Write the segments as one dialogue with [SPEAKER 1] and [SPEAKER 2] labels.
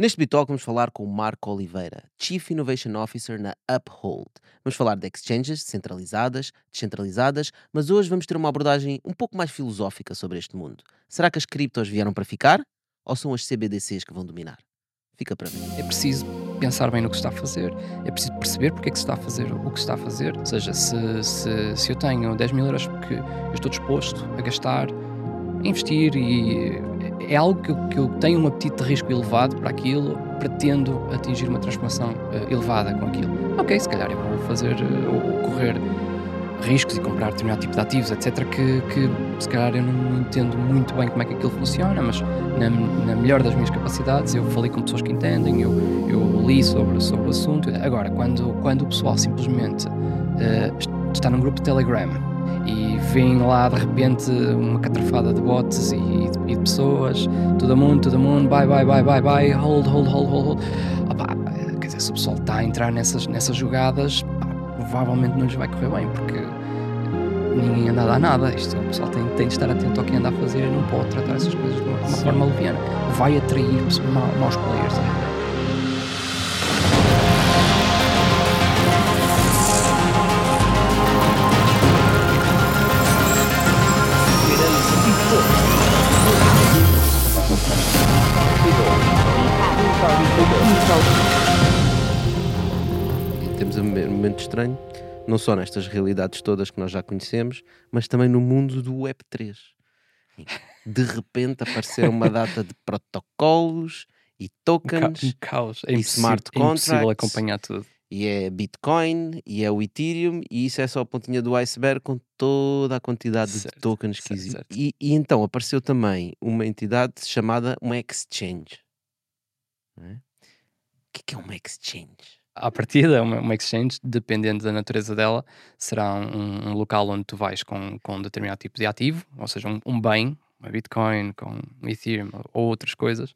[SPEAKER 1] Neste Bitalk vamos falar com o Marco Oliveira, Chief Innovation Officer na Uphold. Vamos falar de exchanges centralizadas, descentralizadas, mas hoje vamos ter uma abordagem um pouco mais filosófica sobre este mundo. Será que as criptos vieram para ficar ou são as CBDCs que vão dominar? Fica para ver.
[SPEAKER 2] É preciso pensar bem no que está a fazer, é preciso perceber porque é que se está a fazer o que se está a fazer. Ou seja, se, se, se eu tenho 10 mil euros porque eu estou disposto a gastar, a investir e é algo que eu, que eu, tenho um apetite de risco elevado para aquilo, pretendo atingir uma transformação uh, elevada com aquilo. Ok, se calhar eu vou fazer uh, ou correr riscos e comprar determinado tipo de ativos, etc., que, que se calhar eu não entendo muito bem como é que aquilo funciona, mas na, na melhor das minhas capacidades eu falei com pessoas que entendem, eu, eu li sobre, sobre o assunto. Agora, quando, quando o pessoal simplesmente uh, está num grupo de Telegram e vem lá de repente uma catrafada de bots e, e, de pessoas, todo mundo, todo mundo, bye, bye, bye, bye, bye, hold, hold, hold, hold, hold. Opa, quer dizer, se o pessoal está a entrar nessas, nessas jogadas, pá, provavelmente não lhes vai correr bem, porque ninguém anda a dar nada. Isto, o pessoal tem, tem de estar atento ao que anda a fazer e não pode tratar essas coisas de uma, uma forma leviana. Vai atrair maus players.
[SPEAKER 1] Momento estranho, não só nestas realidades todas que nós já conhecemos, mas também no mundo do Web3. De repente apareceram uma data de protocolos e tokens
[SPEAKER 2] um caos. É
[SPEAKER 1] e smart
[SPEAKER 2] é
[SPEAKER 1] contracts.
[SPEAKER 2] acompanhar tudo.
[SPEAKER 1] E é Bitcoin, e é o Ethereum, e isso é só a pontinha do iceberg com toda a quantidade
[SPEAKER 2] certo,
[SPEAKER 1] de tokens que
[SPEAKER 2] certo,
[SPEAKER 1] existe.
[SPEAKER 2] certo.
[SPEAKER 1] E, e, então apareceu também uma entidade chamada uma exchange. É? O que é, que é uma exchange?
[SPEAKER 2] À partida, uma, uma exchange, dependendo da natureza dela, será um, um, local onde tu vais com, com um determinado tipo de ativo, ou seja, um, um bem, uma Bitcoin, com um Ethereum ou outras coisas,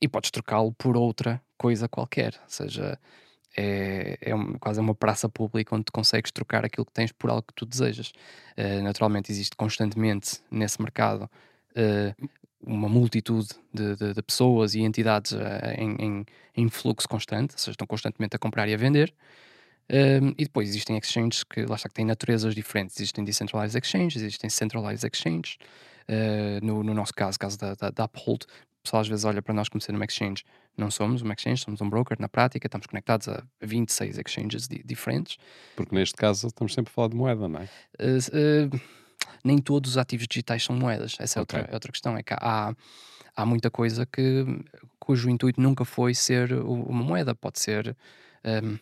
[SPEAKER 2] e podes trocá-lo por outra coisa qualquer. Ou seja, é, é uma, quase uma praça pública onde tu consegues trocar aquilo que tens por algo que tu desejas. Uh, naturalmente, existe constantemente nesse mercado uh, uma multitude de, de, de, pessoas e entidades uh, em, em, em, fluxo constante, ou seja, estão constantemente a comprar e a vender. Um, e depois existem exchanges que, lá está, que têm naturezas diferentes. Existem decentralized exchanges, existem centralized exchanges. Uh, no, no, nosso caso, caso da, da, da Uphold, o pessoal às vezes olha para nós como sendo uma exchange. Não somos uma exchange, somos um broker. Na prática, estamos conectados a 26 exchanges di diferentes.
[SPEAKER 3] Porque neste caso estamos sempre a falar de moeda, não é?
[SPEAKER 2] Uh, uh, nem todos os ativos digitais são moedas. Essa é okay. outra, outra questão. É que há, há muita coisa que, cujo intuito nunca foi ser uma moeda. Pode ser um,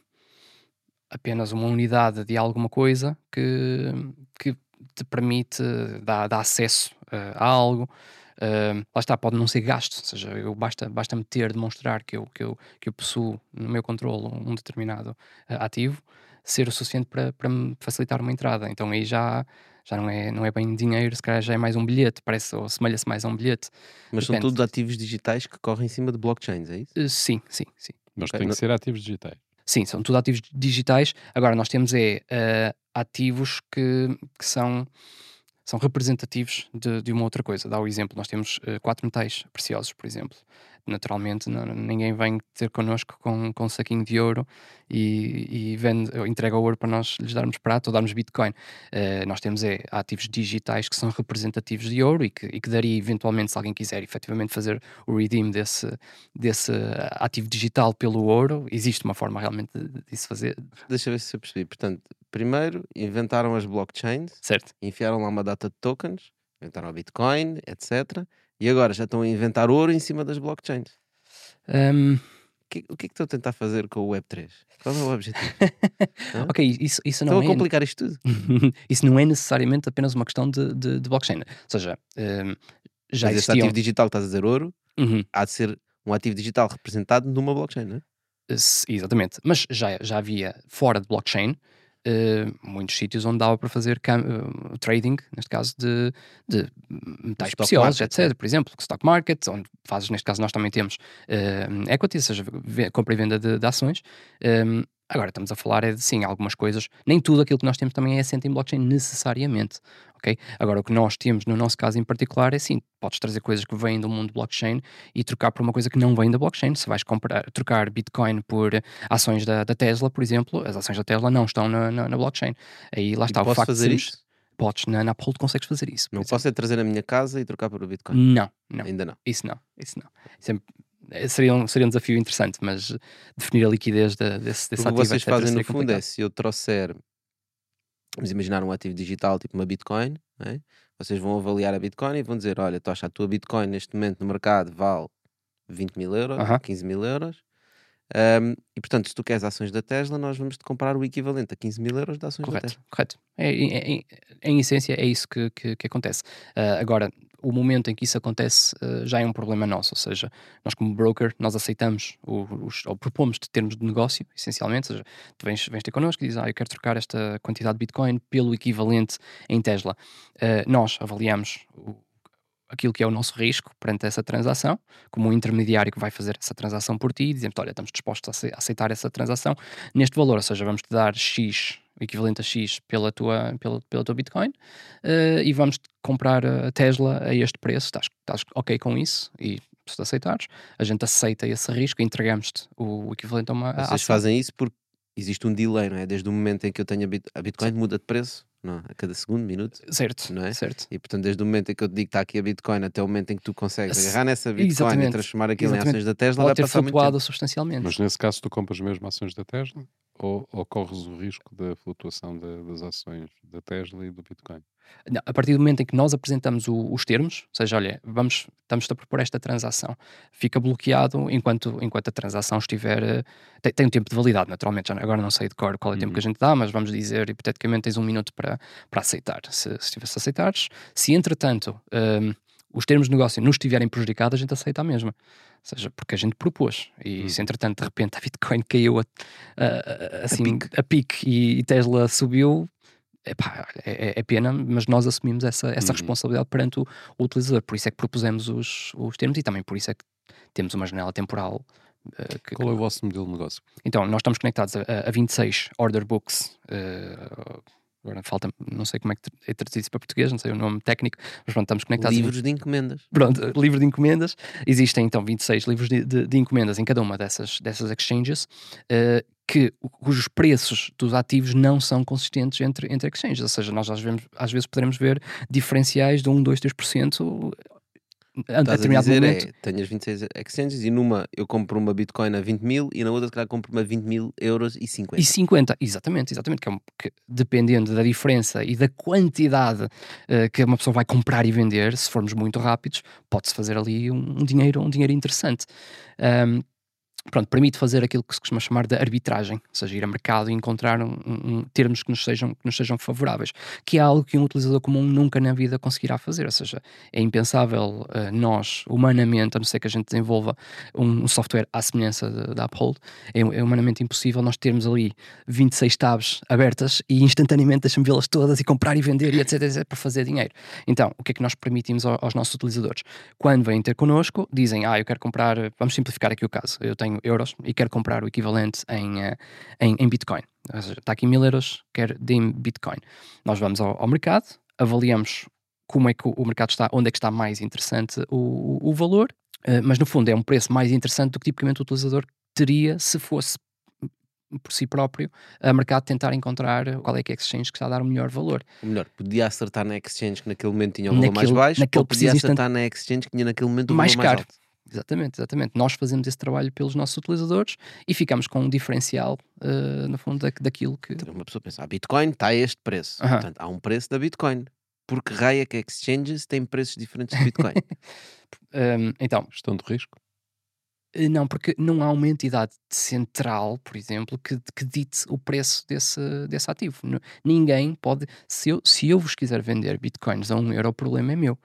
[SPEAKER 2] apenas uma unidade de alguma coisa que, que te permite dar, dar acesso uh, a algo. Uh, lá está, pode não ser gasto, ou seja, eu basta, basta me ter, demonstrar que eu, que, eu, que eu possuo no meu controle um determinado uh, ativo, ser o suficiente para, para me facilitar uma entrada. Então aí já, já não é, não é bem dinheiro, se calhar já é mais um bilhete, parece, ou assemelha-se mais a um bilhete.
[SPEAKER 1] Mas Depende. são todos ativos digitais que correm em cima de blockchains, é isso?
[SPEAKER 2] Uh, sim, sim, sim.
[SPEAKER 3] Mas okay. tem que ser ativos digitais.
[SPEAKER 2] Sim, são tudo ativos digitais. Agora, nós temos é, ativos que, que são são representativos de, de, uma outra coisa. Dá o exemplo, nós temos uh, quatro metais preciosos, por exemplo. Naturalmente, não, ninguém vem ter connosco com, com um saquinho de ouro e, e vende, entrega o ouro para nós lhes darmos prata ou darmos Bitcoin. Uh, nós temos é, ativos digitais que são representativos de ouro e que, e que daria eventualmente, se alguém quiser efetivamente fazer o redeem desse, desse ativo digital pelo ouro, existe uma forma realmente disso fazer.
[SPEAKER 1] Deixa eu ver se eu percebi. Portanto, primeiro inventaram as blockchains,
[SPEAKER 2] certo.
[SPEAKER 1] enfiaram lá uma data de tokens, inventaram a Bitcoin, etc. E agora já estão a inventar ouro em cima das blockchains.
[SPEAKER 2] Um...
[SPEAKER 1] O que, o que é que estão a tentar fazer com o Web3? Qual é o objetivo?
[SPEAKER 2] ok, isso, isso não
[SPEAKER 1] Estão
[SPEAKER 2] é...
[SPEAKER 1] a complicar isto tudo.
[SPEAKER 2] isso não é necessariamente apenas uma questão de, de, de blockchain. Ou seja, um, já
[SPEAKER 1] Mas
[SPEAKER 2] existiam...
[SPEAKER 1] ativo digital que estás a dizer ouro,
[SPEAKER 2] uhum.
[SPEAKER 1] há de ser um ativo digital representado numa blockchain, não é?
[SPEAKER 2] Exatamente. Mas já, já havia fora de blockchain Uh, muitos sítios onde dava para fazer uh, trading, neste caso de, de metais preciosos, etc. É. Por exemplo, stock market, onde fazes, neste caso, nós também temos uh, equity, ou seja, compra e venda de, de ações. Um, agora estamos a falar é de sim, algumas coisas, nem tudo aquilo que nós temos também é assente em blockchain necessariamente. Ok? Agora, o que nós temos no nosso caso em particular é sim, podes trazer coisas que vêm do mundo blockchain e trocar por uma coisa que não vem da blockchain. Se vais comprar, trocar Bitcoin por ações da, da Tesla, por exemplo, as ações da Tesla não estão na, na, na blockchain. Aí lá está
[SPEAKER 1] E
[SPEAKER 2] o facto
[SPEAKER 1] fazer
[SPEAKER 2] de sermos-
[SPEAKER 1] isso?
[SPEAKER 2] Podes, na, na Uphold consegues fazer isso.
[SPEAKER 1] Não
[SPEAKER 2] exemplo.
[SPEAKER 1] posso é trazer a minha casa e trocar por Bitcoin.
[SPEAKER 2] Não, não.
[SPEAKER 1] Ainda não.
[SPEAKER 2] Isso não, isso não. É- é- seria, um, seria um desafio interessante, mas definir a liquidez de- desse, desse
[SPEAKER 1] Porque o que
[SPEAKER 2] ativo,
[SPEAKER 1] vocês fazem no fundo é se eu trouxer, vamos imaginar um ativo digital tipo uma Bitcoin, é? vocês vão avaliar a Bitcoin e vão dizer: Olha, tu achas a tua Bitcoin neste momento no mercado vale 20 mil euros,
[SPEAKER 2] Aham.
[SPEAKER 1] 15 mil euros. Ahm, e portanto, se tu queres ações da Tesla, nós vamos te comprar o equivalente a 15 mil euros de ações da
[SPEAKER 2] Correto,
[SPEAKER 1] Tesla.
[SPEAKER 2] correto. É, é- é- em essência, é isso que, que, que acontece. Ah, agora, o momento em que isso acontece ah, já é um problema nosso, ou seja, nós como broker, nós aceitamos o- os, ou propomos de termos de negócio, essencialmente, ou seja, tu vens, vens ter connosco e dizes, ah, eu quero trocar esta quantidade de Bitcoin pelo equivalente em Tesla. Ah, nós avaliamos o- aquilo que é o nosso risco perante essa transação, como um intermediário que vai fazer essa transação por ti, dizemos, olha, estamos dispostos a aceitar essa transação neste valor, ou seja, vamos te dar X, o equivalente a X pela tua, pela, pela tua Bitcoin, eh, e vamos comprar a Tesla a este preço, estás, estás ok com isso? E se tu aceitares, a gente aceita esse risco e entregamos-te o equivalente a uma
[SPEAKER 1] Vocês
[SPEAKER 2] ação.
[SPEAKER 1] fazem isso porque existe um delay, não é? Desde o momento em que eu tenho a, Bit- a Bitcoin, muda de preço, não, a cada segundo, minuto.
[SPEAKER 2] Certo,
[SPEAKER 1] não é?
[SPEAKER 2] certo.
[SPEAKER 1] E portanto, desde o momento em que eu te digo que está aqui a Bitcoin até o momento em que tu consegues agarrar nessa Bitcoin
[SPEAKER 2] Exatamente,
[SPEAKER 1] e transformar aquilo em
[SPEAKER 2] exatamente.
[SPEAKER 1] ações da Tesla, vai
[SPEAKER 2] Pode ter
[SPEAKER 1] passar muito
[SPEAKER 2] flutuado
[SPEAKER 1] tempo.
[SPEAKER 2] substancialmente.
[SPEAKER 3] Mas nesse caso tu compras mesmo ações da Tesla ou, ou corres o risco da flutuação da- das ações da Tesla e do Bitcoin?
[SPEAKER 2] Não, a partir do momento em que nós apresentamos o- os termos, ou seja, olha, vamos, estamos a propor esta transação, fica bloqueado enquanto, enquanto a transação estiver. eh, Tem, tem um tempo de validade, naturalmente. agora não sei de cor qual é o tempo que a gente dá, mas vamos dizer, hipoteticamente, tens um minuto para, para aceitar. Se, se tivesse aceitares, se entretanto hum, os termos de negócio nos estiverem prejudicados, a gente aceita a mesma. Seja, porque a gente propôs. E se entretanto, de repente, a Bitcoin caiu a, a- a- assim,
[SPEAKER 1] pique.
[SPEAKER 2] a pique e, e Tesla subiu, epá, é, é- é pena, mas nós assumimos essa, essa
[SPEAKER 3] Uhum.
[SPEAKER 2] responsabilidade perante o, o utilizador. Por isso é que propusemos os, os termos e também por isso é que temos uma janela temporal. eh, que-
[SPEAKER 3] Qual é o vosso modelo de negócio?
[SPEAKER 2] Então, nós estamos conectados a, a 26 order books. eh, agora falta, não sei como é que é traduzido para português, não sei o nome técnico, mas pronto, estamos conectados
[SPEAKER 1] Livros de encomendas.
[SPEAKER 2] Pronto, livro de encomendas. Existem então 26 livros de, de- de encomendas em cada uma dessas, dessas exchanges, eh, que, cujos preços dos ativos não são consistentes entre, entre exchanges. Ou seja, nós às vezes, às vezes poderemos ver diferenciais de 1, 2, 3% a,
[SPEAKER 1] Estás a
[SPEAKER 2] determinado
[SPEAKER 1] dizer
[SPEAKER 2] momento.
[SPEAKER 1] é, tenho as 26 exchanges e numa eu compro uma Bitcoin a 20 mil e na outra se calhar compro uma a 20 mil euros e 50.
[SPEAKER 2] E 50, exatamente, exatamente, que, é um- que dependendo da diferença e da quantidade eh, que uma pessoa vai comprar e vender, se formos muito rápidos, pode-se fazer ali um, um dinheiro, um dinheiro interessante. Ahm, pronto, permite fazer aquilo que se costuma chamar de arbitragem, ou seja, ir a mercado e encontrar um- um- termos que nos, sejam, que nos sejam favoráveis, que é algo que um utilizador comum nunca na vida conseguirá fazer, ou seja, é impensável eh, nós, humanamente, a não ser que a gente desenvolva um, um software à semelhança da Uphold, é, é humanamente impossível nós termos ali 26 tabs abertas e instantaneamente deixamos vê-las todas e comprar e vender e etc, etc para fazer dinheiro. Então, o que é que nós permitimos ao- aos nossos utilizadores? Quando vêm ter connosco, dizem, ah, eu quero comprar, vamos simplificar aqui o caso, eu tenho euros e quero comprar o equivalente em, eh, em, em Bitcoin. Ou seja, está aqui mil euros, quero de Bitcoin. Nós vamos ao, ao mercado, avaliamos como é que o, mercado está, onde é que está mais interessante o, o- valor, eh, mas no fundo é um preço mais interessante do que tipicamente o utilizador teria se fosse por si próprio a mercado tentar encontrar qual é que é a exchange que está a dar o melhor valor.
[SPEAKER 1] Ou melhor, podia acertar na exchange que naquele momento tinha o valor mais
[SPEAKER 2] Naquele-
[SPEAKER 1] baixo
[SPEAKER 2] naquele
[SPEAKER 1] ou podia acertar na exchange que tinha naquele momento o
[SPEAKER 2] Mais
[SPEAKER 1] valor mais
[SPEAKER 2] caro.
[SPEAKER 1] alto.
[SPEAKER 2] Exatamente, exatamente. Nós fazemos esse trabalho pelos nossos utilizadores e ficamos com um diferencial, eh, no fundo, da, daquilo que.
[SPEAKER 1] Então, uma pessoa pensa, a Bitcoin está a este preço.
[SPEAKER 2] Aham.
[SPEAKER 1] Portanto, há um preço da Bitcoin. Porque raio é que exchanges têm preços diferentes de Bitcoin?
[SPEAKER 2] Ehm, então,
[SPEAKER 3] Gestão de risco?
[SPEAKER 2] Eh, Não, porque não há uma entidade central, por exemplo, que, que dite o preço desse, desse ativo. Ninguém pode. Se eu, se eu vos quiser vender bitcoins a um euro, o problema é meu.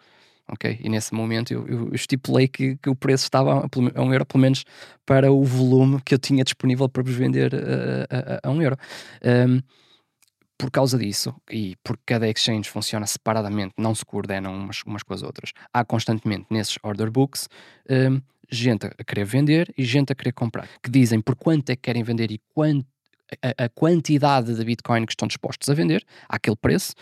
[SPEAKER 2] Ok? E nesse momento eu, eu estipulei que, que o preço estava a, a um euro, pelo menos para o volume que eu tinha disponível para vos vender eh, a, a- a um euro. Ahm, por causa disso, e porque cada exchange funciona separadamente, não se coordenam umas, umas com as outras, há constantemente nesses order books hum, gente a querer vender e gente a querer comprar, que dizem por quanto é que querem vender e quanto, a, a quantidade de Bitcoin que estão dispostos a vender àquele preço,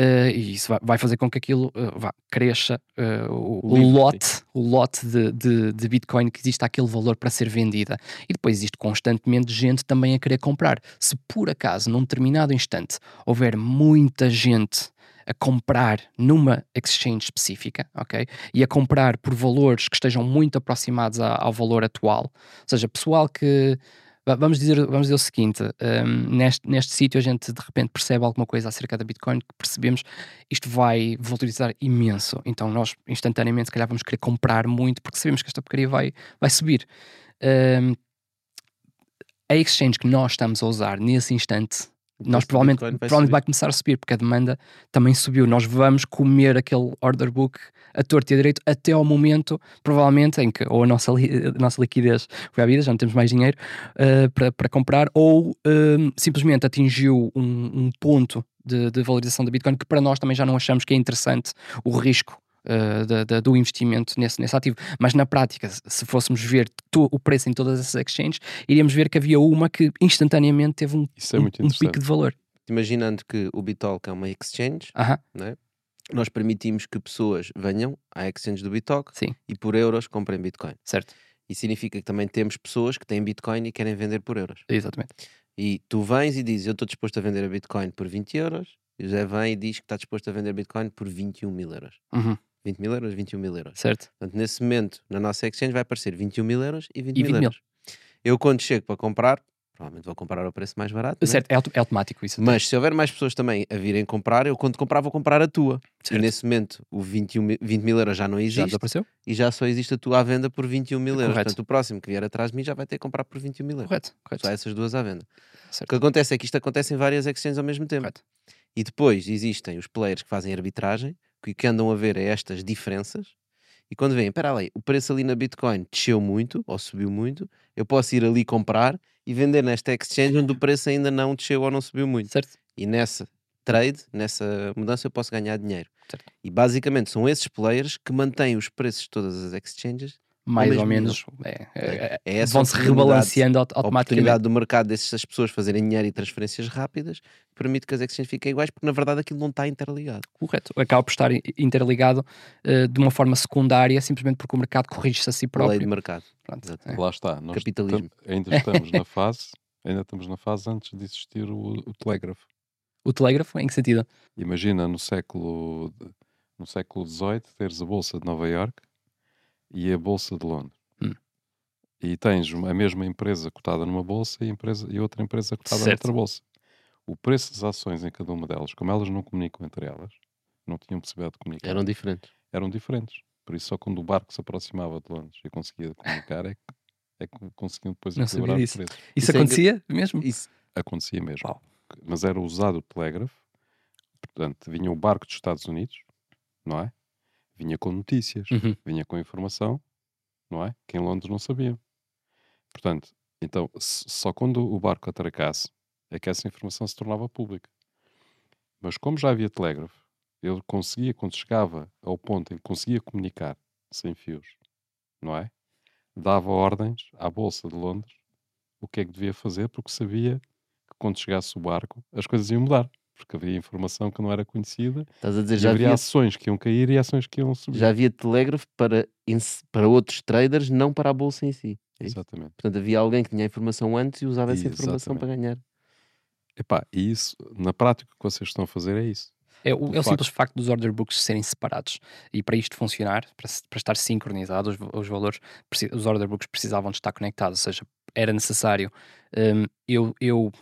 [SPEAKER 2] uh, e isso vai, vai, fazer com que aquilo uh, vá, cresça uh, o, o, o, lote, o lote de, de, de, Bitcoin que existe aquele valor para ser vendida. E depois existe constantemente gente também a querer comprar. Se por acaso, num determinado instante, houver muita gente a comprar numa exchange específica, ok? E a comprar por valores que estejam muito aproximados a, ao valor atual. Ou seja, pessoal que Vamos dizer, vamos dizer o seguinte: um, neste, neste sítio a gente de repente percebe alguma coisa acerca da Bitcoin que percebemos isto vai valorizar imenso. Então nós instantaneamente, se calhar, vamos querer comprar muito porque sabemos que esta porcaria vai, vai subir. Um, a exchange que nós estamos a usar nesse instante nós provavelmente, vai, provavelmente vai começar a subir, porque a demanda também subiu. Nós vamos comer aquele order book a torto e a direito até ao momento, provavelmente, em que ou a nossa, a nossa liquidez foi à vida, já não temos mais dinheiro uh, para, para comprar, ou uh, simplesmente atingiu um, um ponto de, de valorização da Bitcoin que para nós também já não achamos que é interessante o risco uh, da, da, do investimento nesse, nesse ativo. Mas na prática, se fôssemos ver to, o preço em todas essas exchanges, iríamos ver que havia uma que instantaneamente teve um,
[SPEAKER 3] é
[SPEAKER 2] um, um pico de valor.
[SPEAKER 1] Imaginando que o Bitalk é uma exchange, uh -huh. né? nós permitimos que pessoas venham à exchange do Bitalk
[SPEAKER 2] Sim.
[SPEAKER 1] e por euros comprem Bitcoin.
[SPEAKER 2] Certo.
[SPEAKER 1] E significa que também temos pessoas que têm Bitcoin e querem vender por euros.
[SPEAKER 2] Exatamente.
[SPEAKER 1] E tu vens e dizes, eu estou disposto a vender a Bitcoin por 20 euros, e o José vem e diz que está disposto a vender Bitcoin por 21 mil euros.
[SPEAKER 2] Uhum.
[SPEAKER 1] 20 mil euros, 21 mil euros.
[SPEAKER 2] Certo.
[SPEAKER 1] Portanto, nesse momento, na nossa exchange vai aparecer 21 mil euros e 20, e 20 mil euros. Eu, quando chego para comprar, provavelmente vou comprar ao preço mais barato.
[SPEAKER 2] Certo, é, é automático isso.
[SPEAKER 1] Mas se houver mais pessoas também a virem comprar, eu quando comprar vou comprar a tua. Certo. E nesse momento o 21 mil, 20 mil euros já não existe. Já
[SPEAKER 2] desapareceu?
[SPEAKER 1] E já só existe a tua à venda por 21 mil euros.
[SPEAKER 2] Correto.
[SPEAKER 1] Portanto, o próximo que vier atrás de mim já vai ter que comprar por 21 mil euros.
[SPEAKER 2] Correto. Correto.
[SPEAKER 1] Só essas duas à venda.
[SPEAKER 2] Certo.
[SPEAKER 1] O que acontece é que isto acontece em várias exchanges ao mesmo tempo.
[SPEAKER 2] Correto.
[SPEAKER 1] E depois existem os players que fazem arbitragem, que, que andam a ver é estas diferenças e quando vem, espera aí, o preço ali na Bitcoin desceu muito ou subiu muito, eu posso ir ali comprar e vender nesta exchange onde o preço ainda não desceu ou não subiu muito.
[SPEAKER 2] Certo.
[SPEAKER 1] E nessa trade, nessa mudança, eu posso ganhar dinheiro.
[SPEAKER 2] Certo.
[SPEAKER 1] E basicamente são esses players que mantêm os preços de todas as exchanges
[SPEAKER 2] mais ou menos é, é, é vão-se rebalanceando automaticamente. A
[SPEAKER 1] oportunidade do mercado dessas pessoas fazerem dinheiro e transferências rápidas permite que as exchanges fiquem iguais, porque na verdade aquilo não está interligado.
[SPEAKER 2] Correto, acaba por estar interligado uh, de uma forma secundária, simplesmente porque o mercado corrige-se a si próprio.
[SPEAKER 1] lei de mercado.
[SPEAKER 2] Pronto,
[SPEAKER 3] é. Lá está. Nós
[SPEAKER 1] Capitalismo.
[SPEAKER 3] ainda estamos na fase, ainda estamos na fase antes de existir o, o telégrafo.
[SPEAKER 2] O telégrafo, em que sentido?
[SPEAKER 3] Imagina no século no século XVIII teres a Bolsa de Nova York e a Bolsa de Londres.
[SPEAKER 2] Hum.
[SPEAKER 3] E tens a mesma empresa cotada numa bolsa e, empresa, e outra empresa cotada
[SPEAKER 2] certo.
[SPEAKER 3] noutra bolsa. O preço das ações em cada uma delas, como elas não comunicam entre elas, não tinham possibilidade de comunicar.
[SPEAKER 1] Eram diferentes.
[SPEAKER 3] Eram diferentes. Por isso, só quando o barco se aproximava de Londres e conseguia comunicar, é que, é que conseguiam depois
[SPEAKER 2] não
[SPEAKER 3] equilibrar
[SPEAKER 2] isso.
[SPEAKER 3] o preço.
[SPEAKER 2] Isso, isso acontecia é... mesmo?
[SPEAKER 1] Isso
[SPEAKER 3] acontecia mesmo. Mas era usado o telégrafo, portanto, vinha o barco dos Estados Unidos, não é? Vinha com notícias,
[SPEAKER 2] uhum.
[SPEAKER 3] vinha com informação, não é? Que em Londres não sabiam. Portanto, então, só quando o barco atracasse é que essa informação se tornava pública. Mas como já havia telégrafo, ele conseguia, quando chegava ao ponto em que conseguia comunicar sem fios, não é? Dava ordens à Bolsa de Londres o que é que devia fazer, porque sabia que quando chegasse o barco as coisas iam mudar porque havia informação que não era conhecida.
[SPEAKER 1] Estás a dizer, já
[SPEAKER 3] havia
[SPEAKER 1] havia
[SPEAKER 3] ações que iam cair e ações que iam subir.
[SPEAKER 1] Já havia telégrafo para, para outros traders, não para a bolsa em si.
[SPEAKER 3] É Exatamente.
[SPEAKER 1] Portanto, havia alguém que tinha a informação antes e usava essa informação para ganhar.
[SPEAKER 3] Epá, e isso, na prática, o que vocês estão a fazer é isso.
[SPEAKER 2] É o, o, é o simples facto dos order books serem separados. E para isto funcionar, para, para estar sincronizado, os, os, valores, os order books precisavam de estar conectados, ou seja, era necessário um, eu, eu